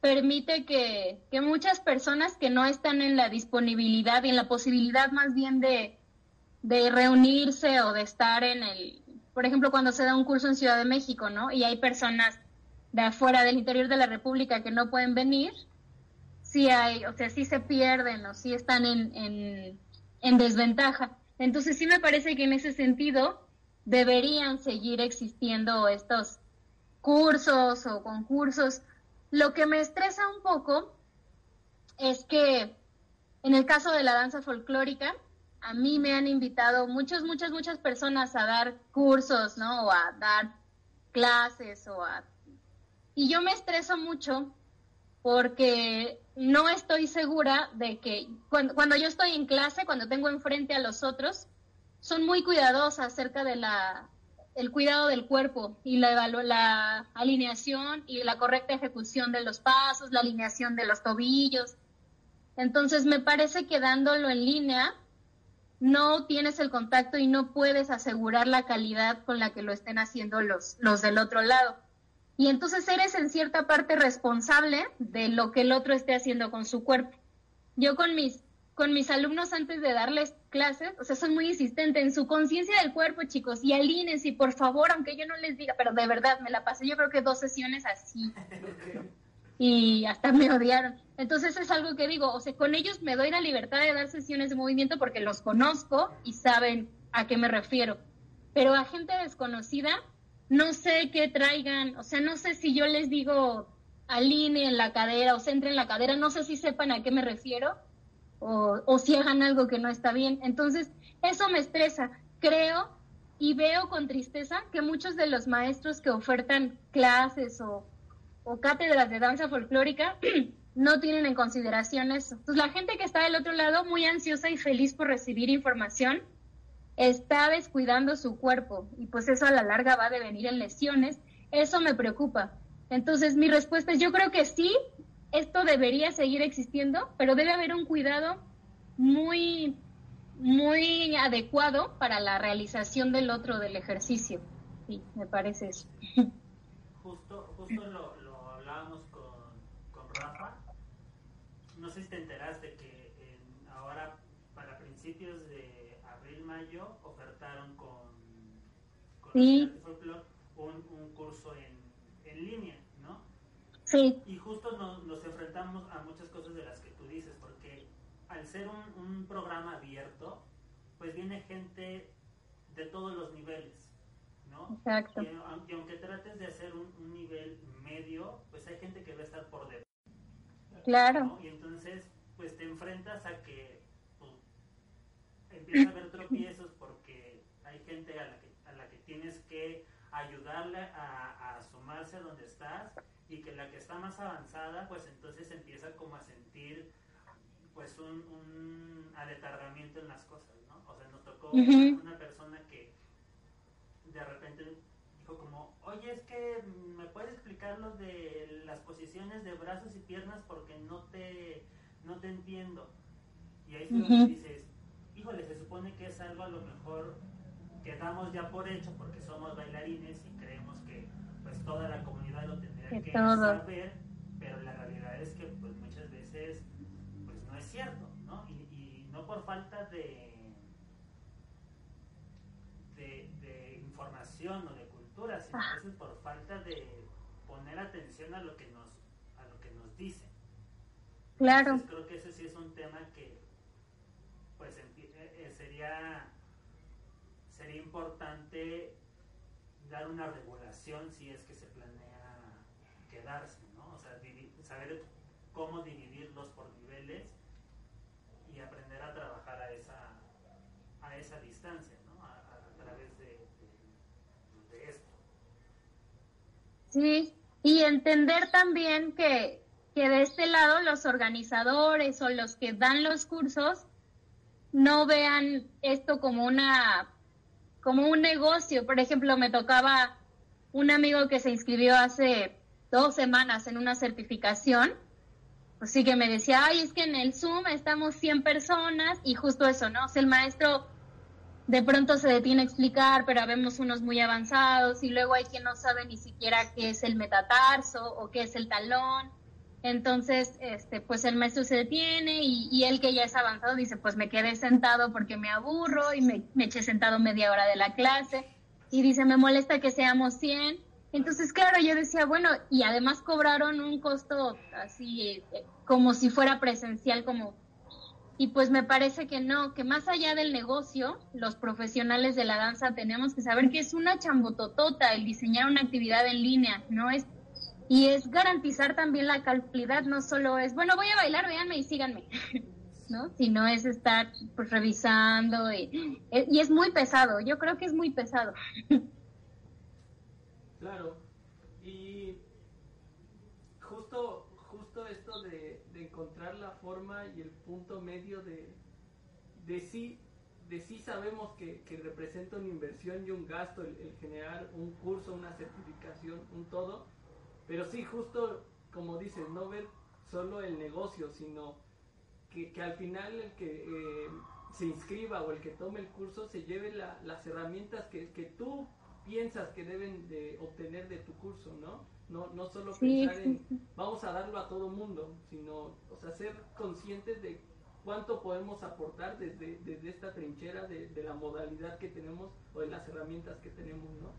permite que, que muchas personas que no están en la disponibilidad y en la posibilidad más bien de, de reunirse o de estar en el, por ejemplo, cuando se da un curso en Ciudad de México, ¿no? Y hay personas de afuera del interior de la República que no pueden venir, sí hay, o sea, sí se pierden o sí están en, en, desventaja. Entonces sí me parece que en ese sentido deberían seguir existiendo estos cursos o concursos. Lo que me estresa un poco es que en el caso de la danza folclórica, a mí me han invitado muchas, muchas, muchas personas a dar cursos, ¿no? O a dar clases o a... Y yo me estreso mucho porque no estoy segura de que cuando, yo estoy en clase, cuando tengo enfrente a los otros, son muy cuidadosas acerca de la el cuidado del cuerpo y la, la alineación y la correcta ejecución de los pasos, la alineación de los tobillos. Entonces me parece que dándolo en línea no tienes el contacto y no puedes asegurar la calidad con la que lo estén haciendo los, los del otro lado y entonces eres en cierta parte responsable de lo que el otro esté haciendo con su cuerpo. Yo con mis con mis alumnos antes de darles clases, o sea, soy muy insistente en su conciencia del cuerpo, chicos, y alínense, por favor, aunque yo no les diga, pero de verdad, me la pasé yo creo que dos sesiones así. Y hasta me odiaron. Entonces es algo que digo, o sea, con ellos me doy la libertad de dar sesiones de movimiento porque los conozco y saben a qué me refiero pero a gente desconocida no sé qué traigan, o sea, no sé si yo les digo alineen la cadera o centren la cadera, no sé si sepan a qué me refiero o, o si hagan algo que no está bien. Entonces, eso me estresa. Creo y veo con tristeza que muchos de los maestros que ofertan clases o, o cátedras de danza folclórica no tienen en consideración eso. Entonces, la gente que está del otro lado, muy ansiosa y feliz por recibir información, está descuidando su cuerpo y pues eso a la larga va a devenir en lesiones. Eso me preocupa. Entonces, mi respuesta es, yo creo que sí, esto debería seguir existiendo, pero debe haber un cuidado muy, muy adecuado para la realización del otro del ejercicio. Sí, me parece eso. Justo, justo lo, hablábamos con, con Rafa. No sé si te enteraste que en, ahora, para principios de abril-mayo, ofertaron con, con Sí. un, un curso en, en línea, ¿no? Sí, Y justo nos, nos enfrentamos a muchas cosas de las que tú dices, porque al ser un, un programa abierto, pues viene gente de todos los niveles, ¿no? exacto. Y, aun- y aunque trates de hacer un, un nivel medio, pues hay gente que va a estar por debajo, Claro, ¿no? Y entonces, pues te enfrentas a que empieza a haber tropiezos porque hay gente a la que, a la que tienes que ayudarle a, a sumarse a donde estás y que la que está más avanzada, pues entonces empieza como a sentir pues un, un en las cosas, ¿no? O sea, nos tocó una persona que de repente dijo como, oye, es que me puedes explicar lo de las posiciones de brazos y piernas porque no te, no te entiendo. Y ahí es donde Ujú. dices, híjole, se supone que es algo a lo mejor que damos ya por hecho porque somos bailarines y creemos que pues toda la comunidad lo tendría Que que saber, pero la realidad es que pues muchas veces pues no es cierto, ¿no? Y, y no por falta de, de, de información o de cultura, sino a veces por falta de poner atención a lo que nos, a lo que nos dicen. claro. Entonces, creo que ese sí es un tema que pues eh, eh, sería sería importante dar una regulación si es que se planea quedarse, ¿no? O sea, saber cómo dividirlos por niveles y aprender a trabajar a esa a esa distancia, ¿no? A través de, de- de esto. Sí, y entender también que, que de este lado los organizadores o los que dan los cursos no vean esto como una como un negocio. Por ejemplo, me tocaba un amigo que se inscribió hace dos semanas en una certificación, pues sí que me decía, ay, es que en el Zoom estamos 100 personas y justo eso, ¿no? O el maestro de pronto se detiene a explicar, pero vemos unos muy avanzados y luego hay quien no sabe ni siquiera qué es el metatarso o qué es el talón. Entonces, este, pues el maestro se detiene y, y él que ya es avanzado dice, pues me quedé sentado porque me aburro y me, eché sentado media hora de la clase y dice, me molesta que seamos 100. Entonces, claro, yo decía, bueno, y además cobraron un costo así eh, como si fuera presencial, como y pues me parece que no, que más allá del negocio, los profesionales de la danza tenemos que saber que es una chambototota el diseñar una actividad en línea, ¿no? Es, y es garantizar también la calidad, no solo es, bueno, voy a bailar, véanme y síganme, ¿no? Sino es estar pues, revisando y, y es muy pesado, yo creo que es muy pesado. Claro. Y justo, justo esto de, de encontrar la forma y el punto medio de, de sí, de sí sabemos que, que representa una inversión y un gasto el, el generar un curso, una certificación, un todo, pero sí justo como dices, no ver solo el negocio, sino que, que al final el que eh, se inscriba o el que tome el curso se lleve la- las herramientas que, que tú piensas que deben de obtener de tu curso, ¿no? No, no solo Sí, pensar en vamos a darlo a todo mundo, sino, o sea, ser conscientes de cuánto podemos aportar desde, desde esta trinchera de, de la modalidad que tenemos o de las herramientas que tenemos, ¿no?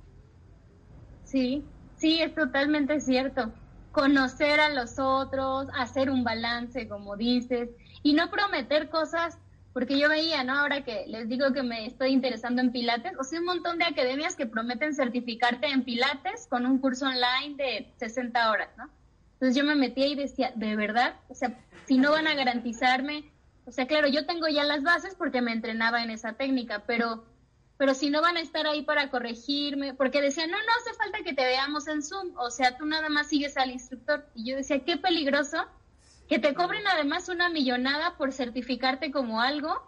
Sí, sí, es totalmente cierto. Conocer a los otros, hacer un balance, como dices, y no prometer cosas porque yo veía, ¿no? Ahora que les digo que me estoy interesando en Pilates, o sea, un montón de academias que prometen certificarte en Pilates con un curso online de 60 horas, ¿no? Entonces yo me metía y decía, ¿de verdad? O sea, si no van a garantizarme, o sea, claro, yo tengo ya las bases porque me entrenaba en esa técnica, pero pero si no van a estar ahí para corregirme, porque decían, no, no hace falta que te veamos en Zoom, o sea, tú nada más sigues al instructor. Y yo decía, qué peligroso que te cobren además una millonada por certificarte como algo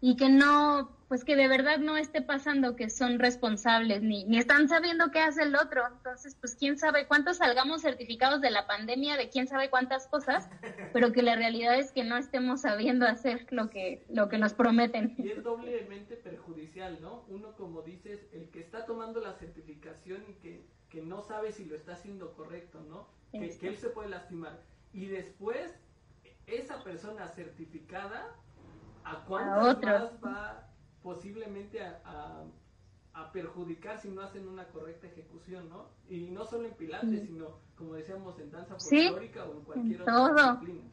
y que no, pues que de verdad no esté pasando que son responsables ni, ni están sabiendo qué hace el otro. Entonces, pues quién sabe cuántos salgamos certificados de la pandemia, de quién sabe cuántas cosas, pero que la realidad es que no estemos sabiendo hacer lo que, lo que nos prometen. Y es doblemente perjudicial, ¿no? Uno, como dices, el que está tomando la certificación y que, que no sabe si lo está haciendo correcto, ¿no? Que, que él se puede lastimar. Y después, esa persona certificada ¿A cuántas más va posiblemente a, a, perjudicar si no hacen una correcta ejecución, ¿no? Y no solo en pilates, sino, como decíamos, en danza folclórica o en cualquier otra disciplina.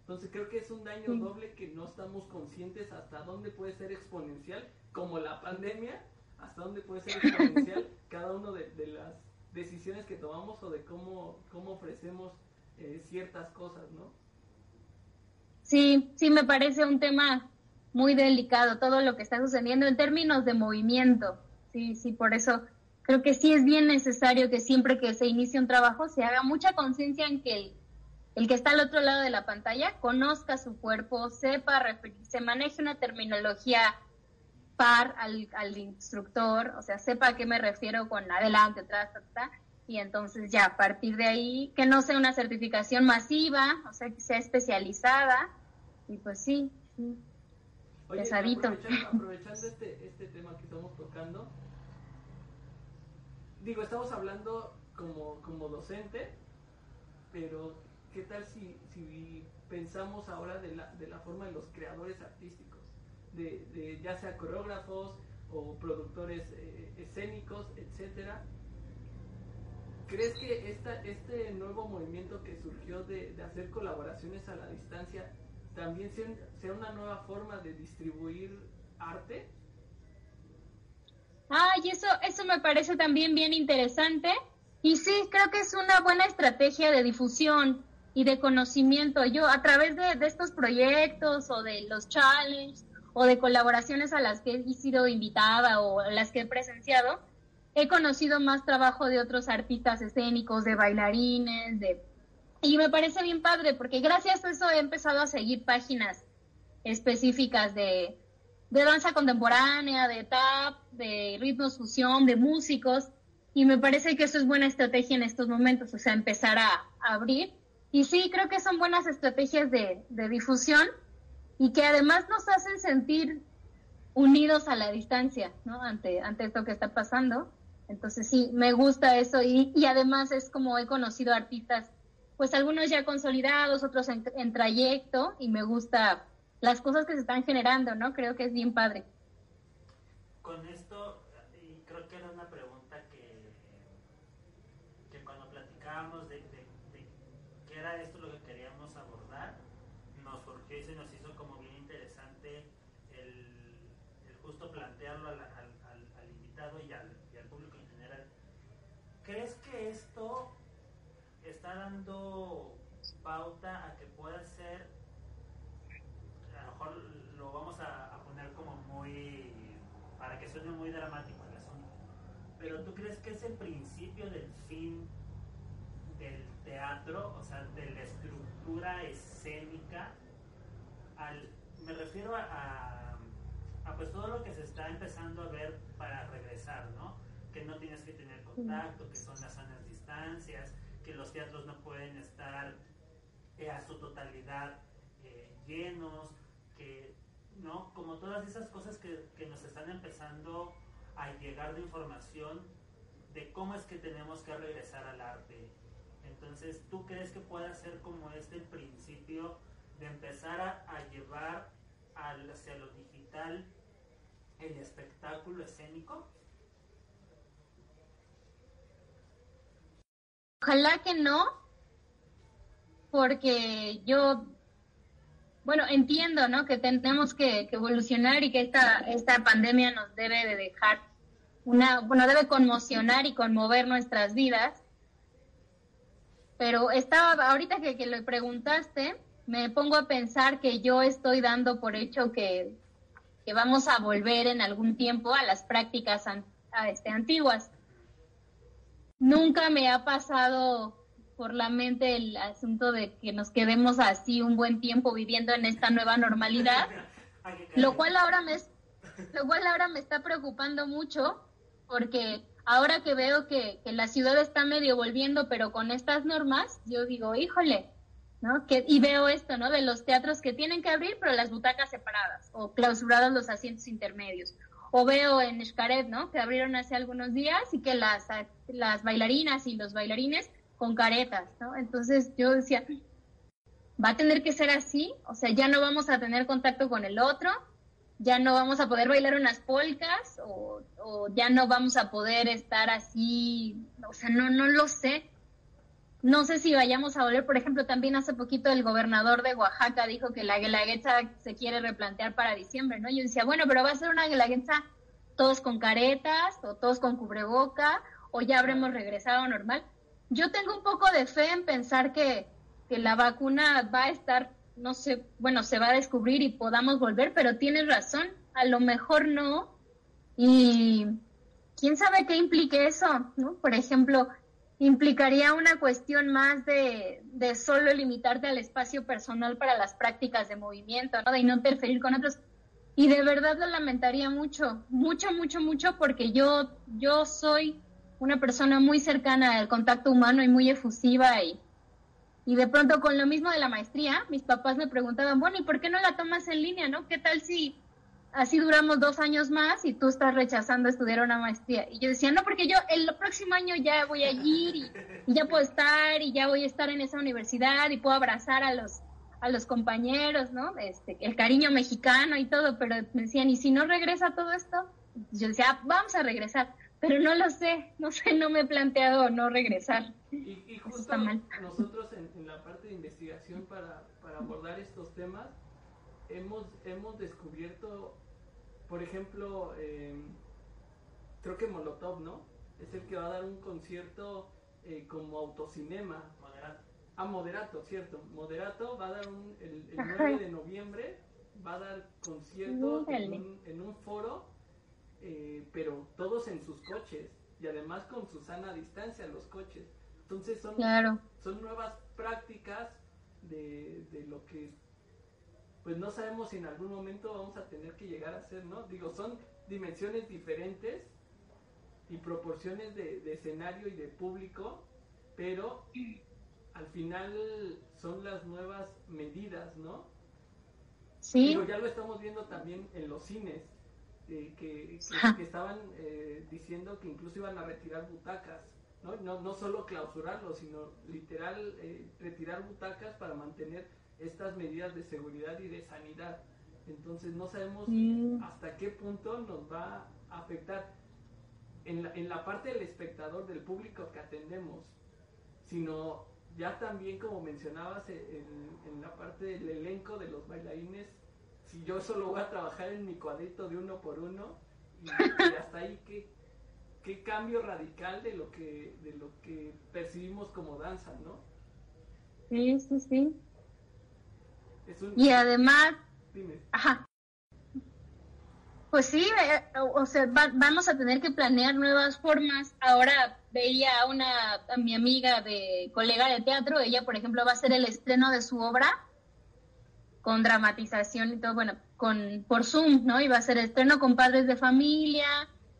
Entonces creo que es un daño doble que no estamos conscientes hasta dónde puede ser exponencial, como la pandemia, hasta dónde puede ser exponencial cada uno de, las decisiones que tomamos o de cómo, cómo ofrecemos eh, ciertas cosas, ¿no? Sí, sí, me parece un tema muy delicado todo lo que está sucediendo en términos de movimiento. Sí, sí, por eso creo que sí es bien necesario que siempre que se inicie un trabajo se haga mucha conciencia en que el, el, que está al otro lado de la pantalla conozca su cuerpo, sepa referirse, maneje una terminología par al, al instructor, o sea, sepa a qué me refiero con adelante, atrás, atrás, y entonces ya a partir de ahí, que no sea una certificación masiva, o sea, que sea especializada, y pues sí, pesadito. Aprovechando, este, este tema que estamos tocando, digo, estamos hablando como, como docente, pero ¿qué tal si, si pensamos ahora de la, de la forma de los creadores artísticos? De, de ya sea coreógrafos o productores eh, escénicos, etcétera. ¿Crees que esta, este nuevo movimiento que surgió de, de hacer colaboraciones a la distancia también sea, una nueva forma de distribuir arte. Ay, eso, eso me parece también bien interesante. Y sí, creo que es una buena estrategia de difusión y de conocimiento. Yo a través de, de estos proyectos o de los challenges o de colaboraciones a las que he sido invitada o las que he presenciado, he conocido más trabajo de otros artistas escénicos, de bailarines, de y me parece bien padre porque gracias a eso he empezado a seguir páginas específicas de, danza contemporánea, de tap, de ritmos fusión, de músicos. Y me parece que eso es buena estrategia en estos momentos, o sea, empezar a, abrir. Y sí, creo que son buenas estrategias de, difusión y que además nos hacen sentir unidos a la distancia, ¿no? Ante, ante esto que está pasando. Entonces sí, me gusta eso y, y además es como he conocido artistas pues algunos ya consolidados, otros en, trayecto, y me gusta las cosas que se están generando, ¿no? Creo que es bien padre. Con esto, y creo que era una pregunta que, que cuando platicábamos de, de, qué era esto lo que queríamos abordar, nos surgió y se nos hizo como bien interesante el, justo plantearlo al, al, al invitado y al, y al público en general. ¿Crees que esto está dando pauta a que pueda ser, a lo mejor lo vamos a, poner como muy, para que suene muy dramático el asunto, pero tú crees que es el principio del fin del teatro, o sea, de la estructura escénica, al, me refiero a, a, pues todo lo que se está empezando a ver para regresar, ¿no? Que no tienes que tener contacto, que son las sanas distancias, que los teatros no pueden estar eh, a su totalidad llenos, que, ¿no? Como todas esas cosas que, que nos están empezando a llegar de información de cómo es que tenemos que regresar al arte. Entonces, ¿tú crees que pueda ser como este el principio de empezar a llevar hacia lo digital el espectáculo escénico? Ojalá que no, porque yo, bueno, entiendo, ¿no? Que tenemos que, evolucionar y que esta, esta pandemia nos debe de dejar una, bueno, debe conmocionar y conmover nuestras vidas. Pero estaba, ahorita que, que le preguntaste, me pongo a pensar que yo estoy dando por hecho que, que vamos a volver en algún tiempo a las prácticas este, antiguas. Nunca me ha pasado por la mente el asunto de que nos quedemos así un buen tiempo viviendo en esta nueva normalidad, lo cual ahora me lo cual ahora me está preocupando mucho porque ahora que veo que, la ciudad está medio volviendo pero con estas normas, yo digo, híjole, ¿no? Que, y veo esto, ¿no? De los teatros que tienen que abrir pero las butacas separadas o clausurados los asientos intermedios. O veo en Xcaret, ¿no? Que abrieron hace algunos días y que las, las bailarinas y los bailarines con caretas, ¿no? Entonces yo decía, va a tener que ser así, o sea, ya no vamos a tener contacto con el otro, ya no vamos a poder bailar unas polcas o, ya no vamos a poder estar así, o sea, no, no lo sé. No sé si vayamos a volver, por ejemplo, también hace poquito el gobernador de Oaxaca dijo que la guelaguetza se quiere replantear para diciembre, ¿no? Yo decía, bueno, pero va a ser una guelaguetza todos con caretas o todos con cubreboca o ya habremos regresado normal yo tengo un poco de fe en pensar que, la vacuna va a estar, no sé, bueno, se va a descubrir y podamos volver, pero tienes razón, a lo mejor no. Y quién sabe qué implique eso, ¿no? Por ejemplo, implicaría una cuestión más de, de solo limitarte al espacio personal para las prácticas de movimiento, ¿no? De no interferir con otros. Y de verdad lo lamentaría mucho, mucho, mucho, mucho, porque yo, yo soy una persona muy cercana al contacto humano y muy efusiva y, y de pronto con lo mismo de la maestría, mis papás me preguntaban, bueno, ¿y por qué no la tomas en línea, no? ¿Qué tal si así duramos dos años más y tú estás rechazando estudiar una maestría? Y yo decía, no, porque yo el próximo año ya voy a ir y, ya puedo estar y ya voy a estar en esa universidad y puedo abrazar a los a los compañeros, ¿no? Este, el cariño mexicano y todo, pero me decían, ¿y si no regresa todo esto? Yo decía, ah, vamos a regresar pero no lo sé, no sé, no me he planteado no regresar. Y, justo nosotros en, la parte de investigación para, para abordar estos temas hemos, hemos descubierto, por ejemplo, em, creo que Molotov, ¿no? Es el que va a dar un concierto eh, como autocinema. Moderato. Ah, Moderato, cierto. Moderato va a dar un, el, 9 de noviembre, va a dar concierto en un, en un foro eh, pero todos en sus coches y además con su sana distancia los coches. Entonces son, son nuevas prácticas de, de, lo que pues no sabemos si en algún momento vamos a tener que llegar a ser, ¿no? Digo, son dimensiones diferentes y proporciones de, de escenario y de público, pero al final son las nuevas medidas, ¿no? Sí. ya lo estamos viendo también en los cines que, estaban eh, diciendo que incluso iban a retirar butacas, ¿no? No, no solo clausurarlo, sino literal eh, retirar butacas para mantener estas medidas de seguridad y de sanidad. Entonces no sabemos hasta qué punto nos va a afectar en la, en la parte del espectador, del público que atendemos, sino ya también como mencionabas en, en la parte del elenco de los bailarines si yo solo voy a trabajar en mi cuadrito de uno por uno y, hasta ahí qué, qué cambio radical de lo que de lo que percibimos como danza, ¿no? Sí, sí, sí. Y además, ajá. Pues sí, eh, o sea, vamos a tener que planear nuevas formas. Ahora veía a una a mi amiga de colega de teatro, ella por ejemplo va a hacer el estreno de su obra con dramatización y todo, bueno, con por Zoom, ¿no? Iba a ser estreno con padres de familia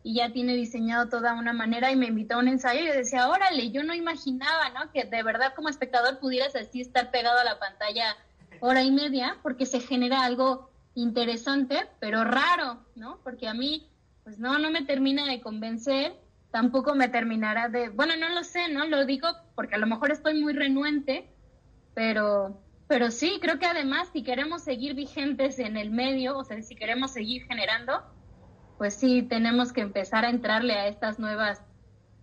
y ya tiene diseñado toda una manera y me invitó a un ensayo y yo decía, órale, yo no imaginaba, ¿no? Que de verdad como espectador pudieras así estar pegado a la pantalla hora y media porque se genera algo interesante, pero raro, ¿no? Porque a mí, pues no, no me termina de convencer, tampoco me terminará de, bueno, no lo sé, ¿no? Lo digo porque a lo mejor estoy muy renuente, pero pero sí, creo que además si queremos seguir vigentes en el medio, o sea, si queremos seguir generando, pues sí, tenemos que empezar a entrarle a estas nuevas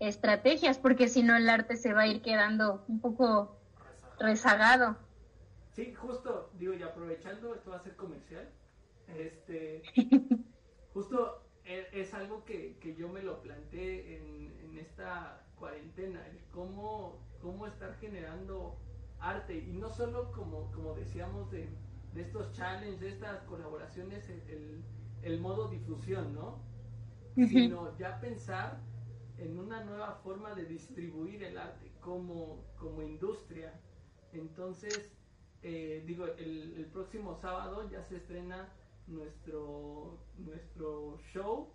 estrategias, porque si no el arte se va a ir quedando un poco rezagado. Sí, justo, digo, y aprovechando, esto va a ser comercial, este, justo e, es, algo que, que, yo me lo planteé en, en esta cuarentena, el cómo, cómo estar generando arte, y no solo como, como decíamos de, de estos challenges, de estas colaboraciones, el, el, modo difusión, ¿no? Sino ya pensar en una nueva forma de distribuir el arte como, como industria. Entonces, eh, digo, el, el, próximo sábado ya se estrena nuestro, nuestro show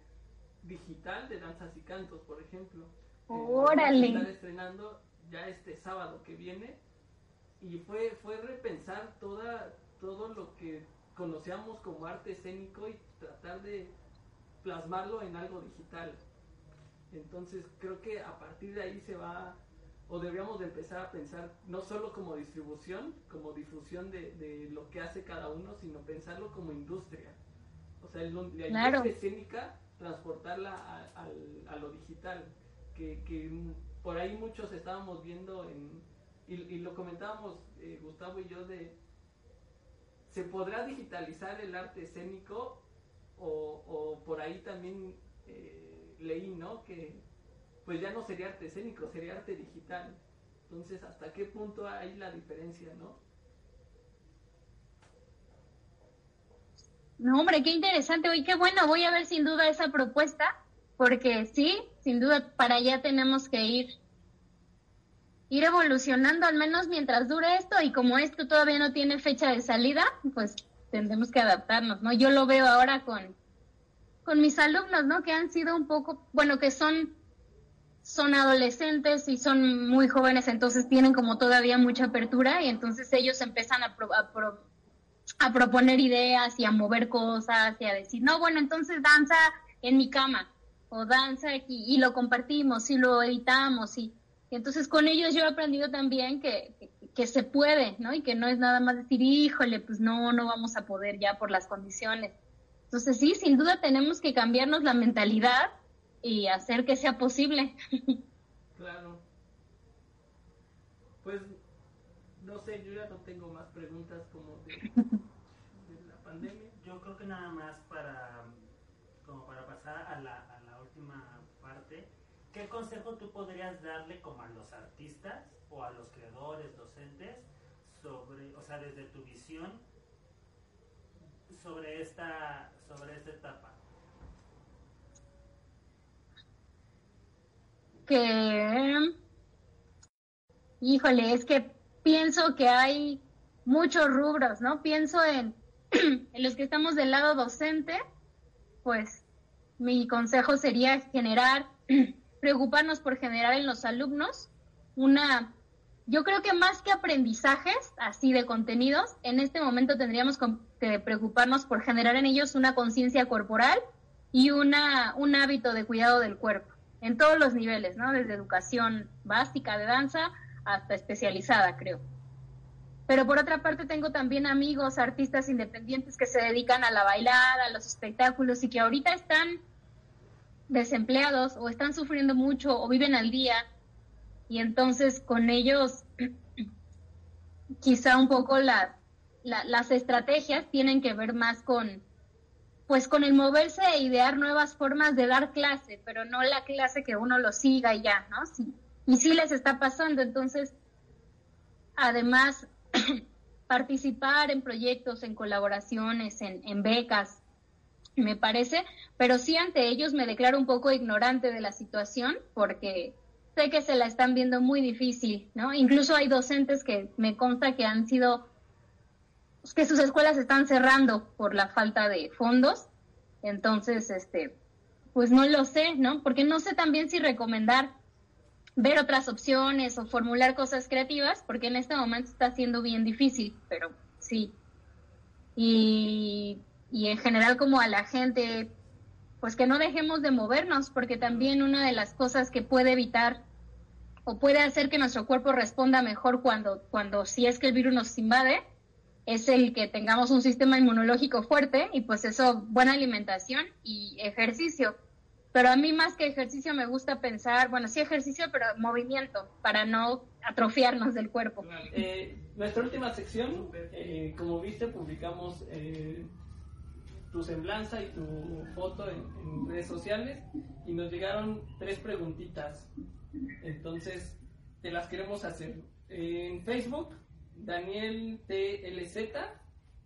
digital de danzas y cantos, por ejemplo. Órale. Están estrenando ya este sábado que viene y fue, fue repensar toda, todo lo que conocíamos como arte escénico y tratar de plasmarlo en algo digital. Entonces creo que a partir de ahí se va, o deberíamos de empezar a pensar no solo como distribución, como difusión de, de lo que hace cada uno, sino pensarlo como industria. O sea, el, la industria escénica, transportarla a, a, a lo digital, que, que, por ahí muchos estábamos viendo en, y, lo comentábamos eh, Gustavo y yo de, ¿se podrá digitalizar el arte escénico? O, o por ahí también... Eh, leí, ¿no? Que pues ya no sería arte escénico, sería arte digital. Entonces, ¿hasta qué punto hay la diferencia, no? No, hombre, qué interesante. Oye, qué bueno. Voy a ver sin duda esa propuesta, porque sí, sin duda para allá tenemos que ir ir evolucionando, al menos mientras dure esto, y como esto todavía no tiene fecha de salida, pues tendremos que adaptarnos, ¿no? Yo lo veo ahora con, con mis alumnos, ¿no? Que han sido un poco, bueno, que son son adolescentes y son muy jóvenes, entonces tienen como todavía mucha apertura y entonces ellos empiezan a, a, proponer ideas y a mover cosas y a decir, no, bueno, entonces danza en mi cama o danza aquí y lo compartimos y lo editamos y, entonces con ellos yo he aprendido también que, que, que, se puede, ¿no? Y que no es nada más decir, híjole, pues no, no vamos a poder ya por las condiciones. Entonces sí, sin duda tenemos que cambiarnos la mentalidad y hacer que sea posible. Claro. Pues no sé, yo ya no tengo más preguntas como de, la pandemia. Yo creo que nada más para como para pasar a la, a la última ¿qué consejo tú podrías darle como a los artistas o a los creadores, docentes sobre, o sea, desde tu visión sobre esta sobre esta etapa? Que, híjole, es que pienso que hay muchos rubros, ¿no? Pienso en, en los que estamos del lado docente, pues mi consejo sería generar, preocuparnos por generar en los alumnos una, yo creo que más que aprendizajes así de contenidos, en este momento tendríamos que preocuparnos por generar en ellos una conciencia corporal y una, un hábito de cuidado del cuerpo, en todos los niveles, ¿no? Desde educación básica de danza hasta especializada, creo. Pero por otra parte tengo también amigos, artistas independientes que se dedican a la bailada, a los espectáculos y que ahorita están desempleados o están sufriendo mucho o viven al día y entonces con ellos quizá un poco la, las estrategias tienen que ver más con, pues con el moverse e idear nuevas formas de dar clase, pero no la clase que uno lo siga y ya, ¿no? Y sí les está pasando, entonces, además, participar en proyectos, en colaboraciones, en, en becas, me parece, pero sí ante ellos me declaro un poco ignorante de la situación porque sé que se la están viendo muy difícil, ¿no? Incluso hay docentes que me consta que han sido que sus escuelas están cerrando por la falta de fondos. Entonces, este, pues no lo sé, ¿no? Porque no sé también si recomendar ver otras opciones o formular cosas creativas, porque en este momento está siendo bien difícil, pero sí. Y, y en general como a la gente, pues que no dejemos de movernos, porque también una de las cosas que puede evitar o puede hacer que nuestro cuerpo responda mejor cuando, cuando si es que el virus nos invade, es el que tengamos un sistema inmunológico fuerte y pues eso, buena alimentación y ejercicio. pero a mí más que ejercicio me gusta pensar, bueno, sí ejercicio, pero movimiento, para no atrofiarnos del cuerpo. Eh, nuestra última sección, eh, como viste, publicamos eh, tu semblanza y tu foto en, redes sociales y nos llegaron tres preguntitas. Entonces, te las queremos hacer. En Facebook, Daniel TLZ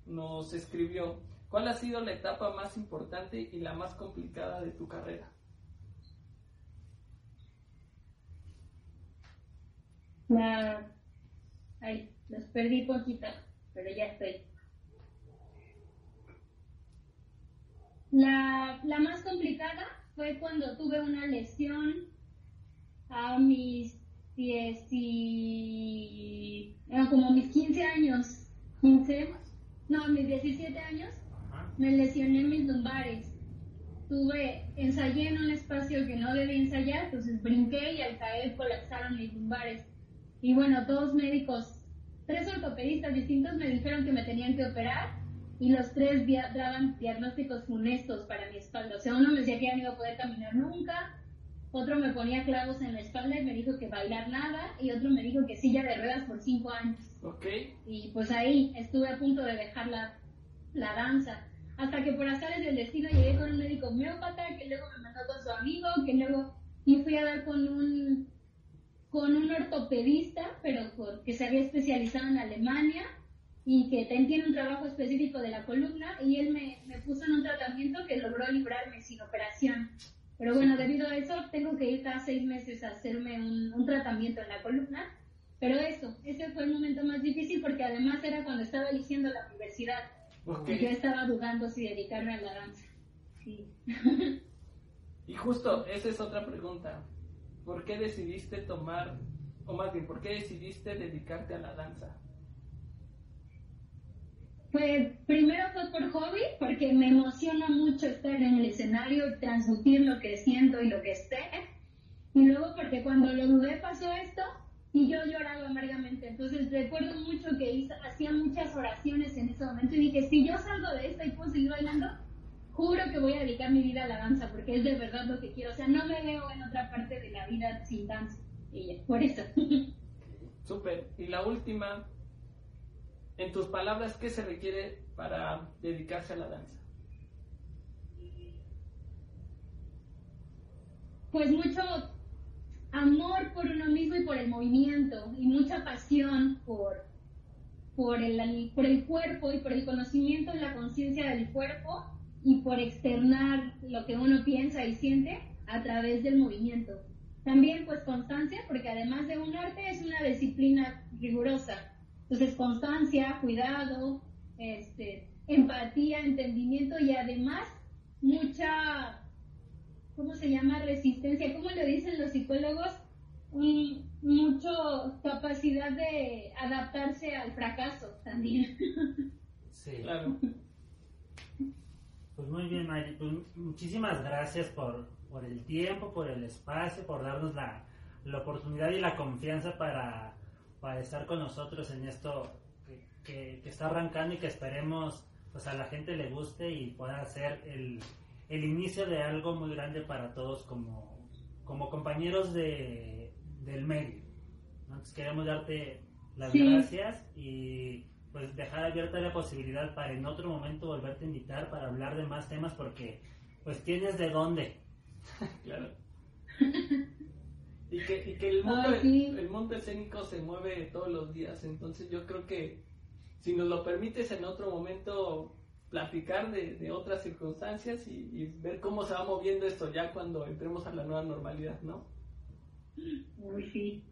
nos escribió, ¿cuál ha sido la etapa más importante y la más complicada de tu carrera? La... Ay, los perdí poquito, pero ya estoy. La, la más complicada fue cuando tuve una lesión a mis 10 y... no, como mis 15 años, 15, no, mis 17 años, me lesioné mis lumbares. Tuve, ensayé en un espacio que no debía ensayar, entonces brinqué y al caer colapsaron mis lumbares. Y bueno, dos médicos, tres ortopedistas distintos me dijeron que me tenían que operar y los tres daban diagnósticos funestos para mi espalda. O sea, uno me decía que ya no iba a poder caminar nunca, otro me ponía clavos en la espalda y me dijo que bailar nada, y otro me dijo que silla de ruedas por cinco años. ¿Ok? Y pues ahí estuve a punto de dejar la, la danza. Hasta que por azares del destino llegué con un médico homeópata, que luego me mandó con su amigo, que luego y fui a dar con un con un ortopedista, pero que se había especializado en Alemania y que ten- tiene un trabajo específico de la columna y él me, me puso en un tratamiento que logró librarme sin operación. Pero bueno, debido a eso tengo que ir cada seis meses a hacerme un, un tratamiento en la columna. Pero eso, ese fue el momento más difícil porque además era cuando estaba eligiendo la universidad Ok. y yo estaba dudando si dedicarme a la danza. Sí. Y justo, esa es otra pregunta. ¿Por qué decidiste tomar, o más bien, por qué decidiste dedicarte a la danza? Pues primero fue por hobby, porque me emociona mucho estar en el escenario y transmitir lo que siento y lo que esté. Y luego porque cuando lo dudé pasó esto y yo lloraba amargamente. Entonces recuerdo mucho que hice- hacía muchas oraciones en ese momento y dije, si yo salgo de esta y puedo seguir bailando, juro que voy a dedicar mi vida a la danza porque es de verdad lo que quiero. O sea, no me veo en otra parte de la vida sin danza. Y ya, por eso. Súper. Y la última, en tus palabras, ¿qué se requiere para dedicarse a la danza? pues mucho amor por uno mismo y por el movimiento y mucha pasión por, por, el, por el cuerpo y por el conocimiento y la conciencia del cuerpo y por externar lo que uno piensa y siente a través del movimiento. También pues constancia, porque además de un arte es una disciplina rigurosa. Entonces constancia, cuidado, este, empatía, entendimiento y además mucha ¿cómo se llama? Resistencia, ¿cómo le dicen los psicólogos? Un, mucho capacidad de adaptarse al fracaso también. Sí. Claro. Pues muy bien, Mari. Pues muchísimas gracias por, por el tiempo, por el espacio, por darnos la, la oportunidad y la confianza para, para estar con nosotros en esto que, que- que está arrancando y que esperemos pues a la gente le guste y pueda ser el, el inicio de algo muy grande para todos como, como compañeros de, del medio. Entonces queremos darte las Sí. gracias y pues dejar abierta la posibilidad para en otro momento volverte a invitar para hablar de más temas porque pues tienes de dónde. Claro. Y que, y que el, mundo, Ay, sí. el mundo escénico se mueve todos los días, entonces yo creo que si nos lo permites en otro momento platicar de, de otras circunstancias y, y ver cómo se va moviendo esto ya cuando entremos a la nueva normalidad, ¿no? Uy, sí.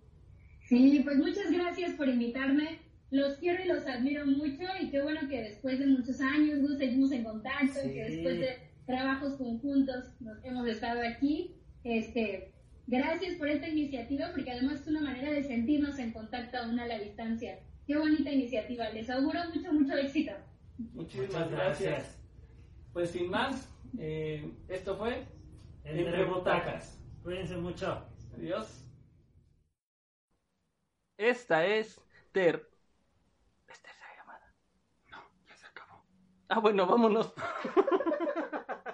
Sí, pues muchas gracias por invitarme. Los quiero y los admiro mucho y qué bueno que después de muchos años nos seguimos en contacto y que después de trabajos conjuntos nos hemos estado aquí. Este, gracias por esta iniciativa porque además es una manera de sentirnos en contacto aún a la distancia. Qué bonita iniciativa. Les auguro mucho, mucho éxito. Muchísimas Muchas gracias. gracias. Pues sin más, eh, esto fue Entre, Entre butacas. Butacas. Cuídense mucho. Adiós. Esta es Ter. ¿Es tercera llamada? No, ya se acabó. Ah, bueno, vámonos.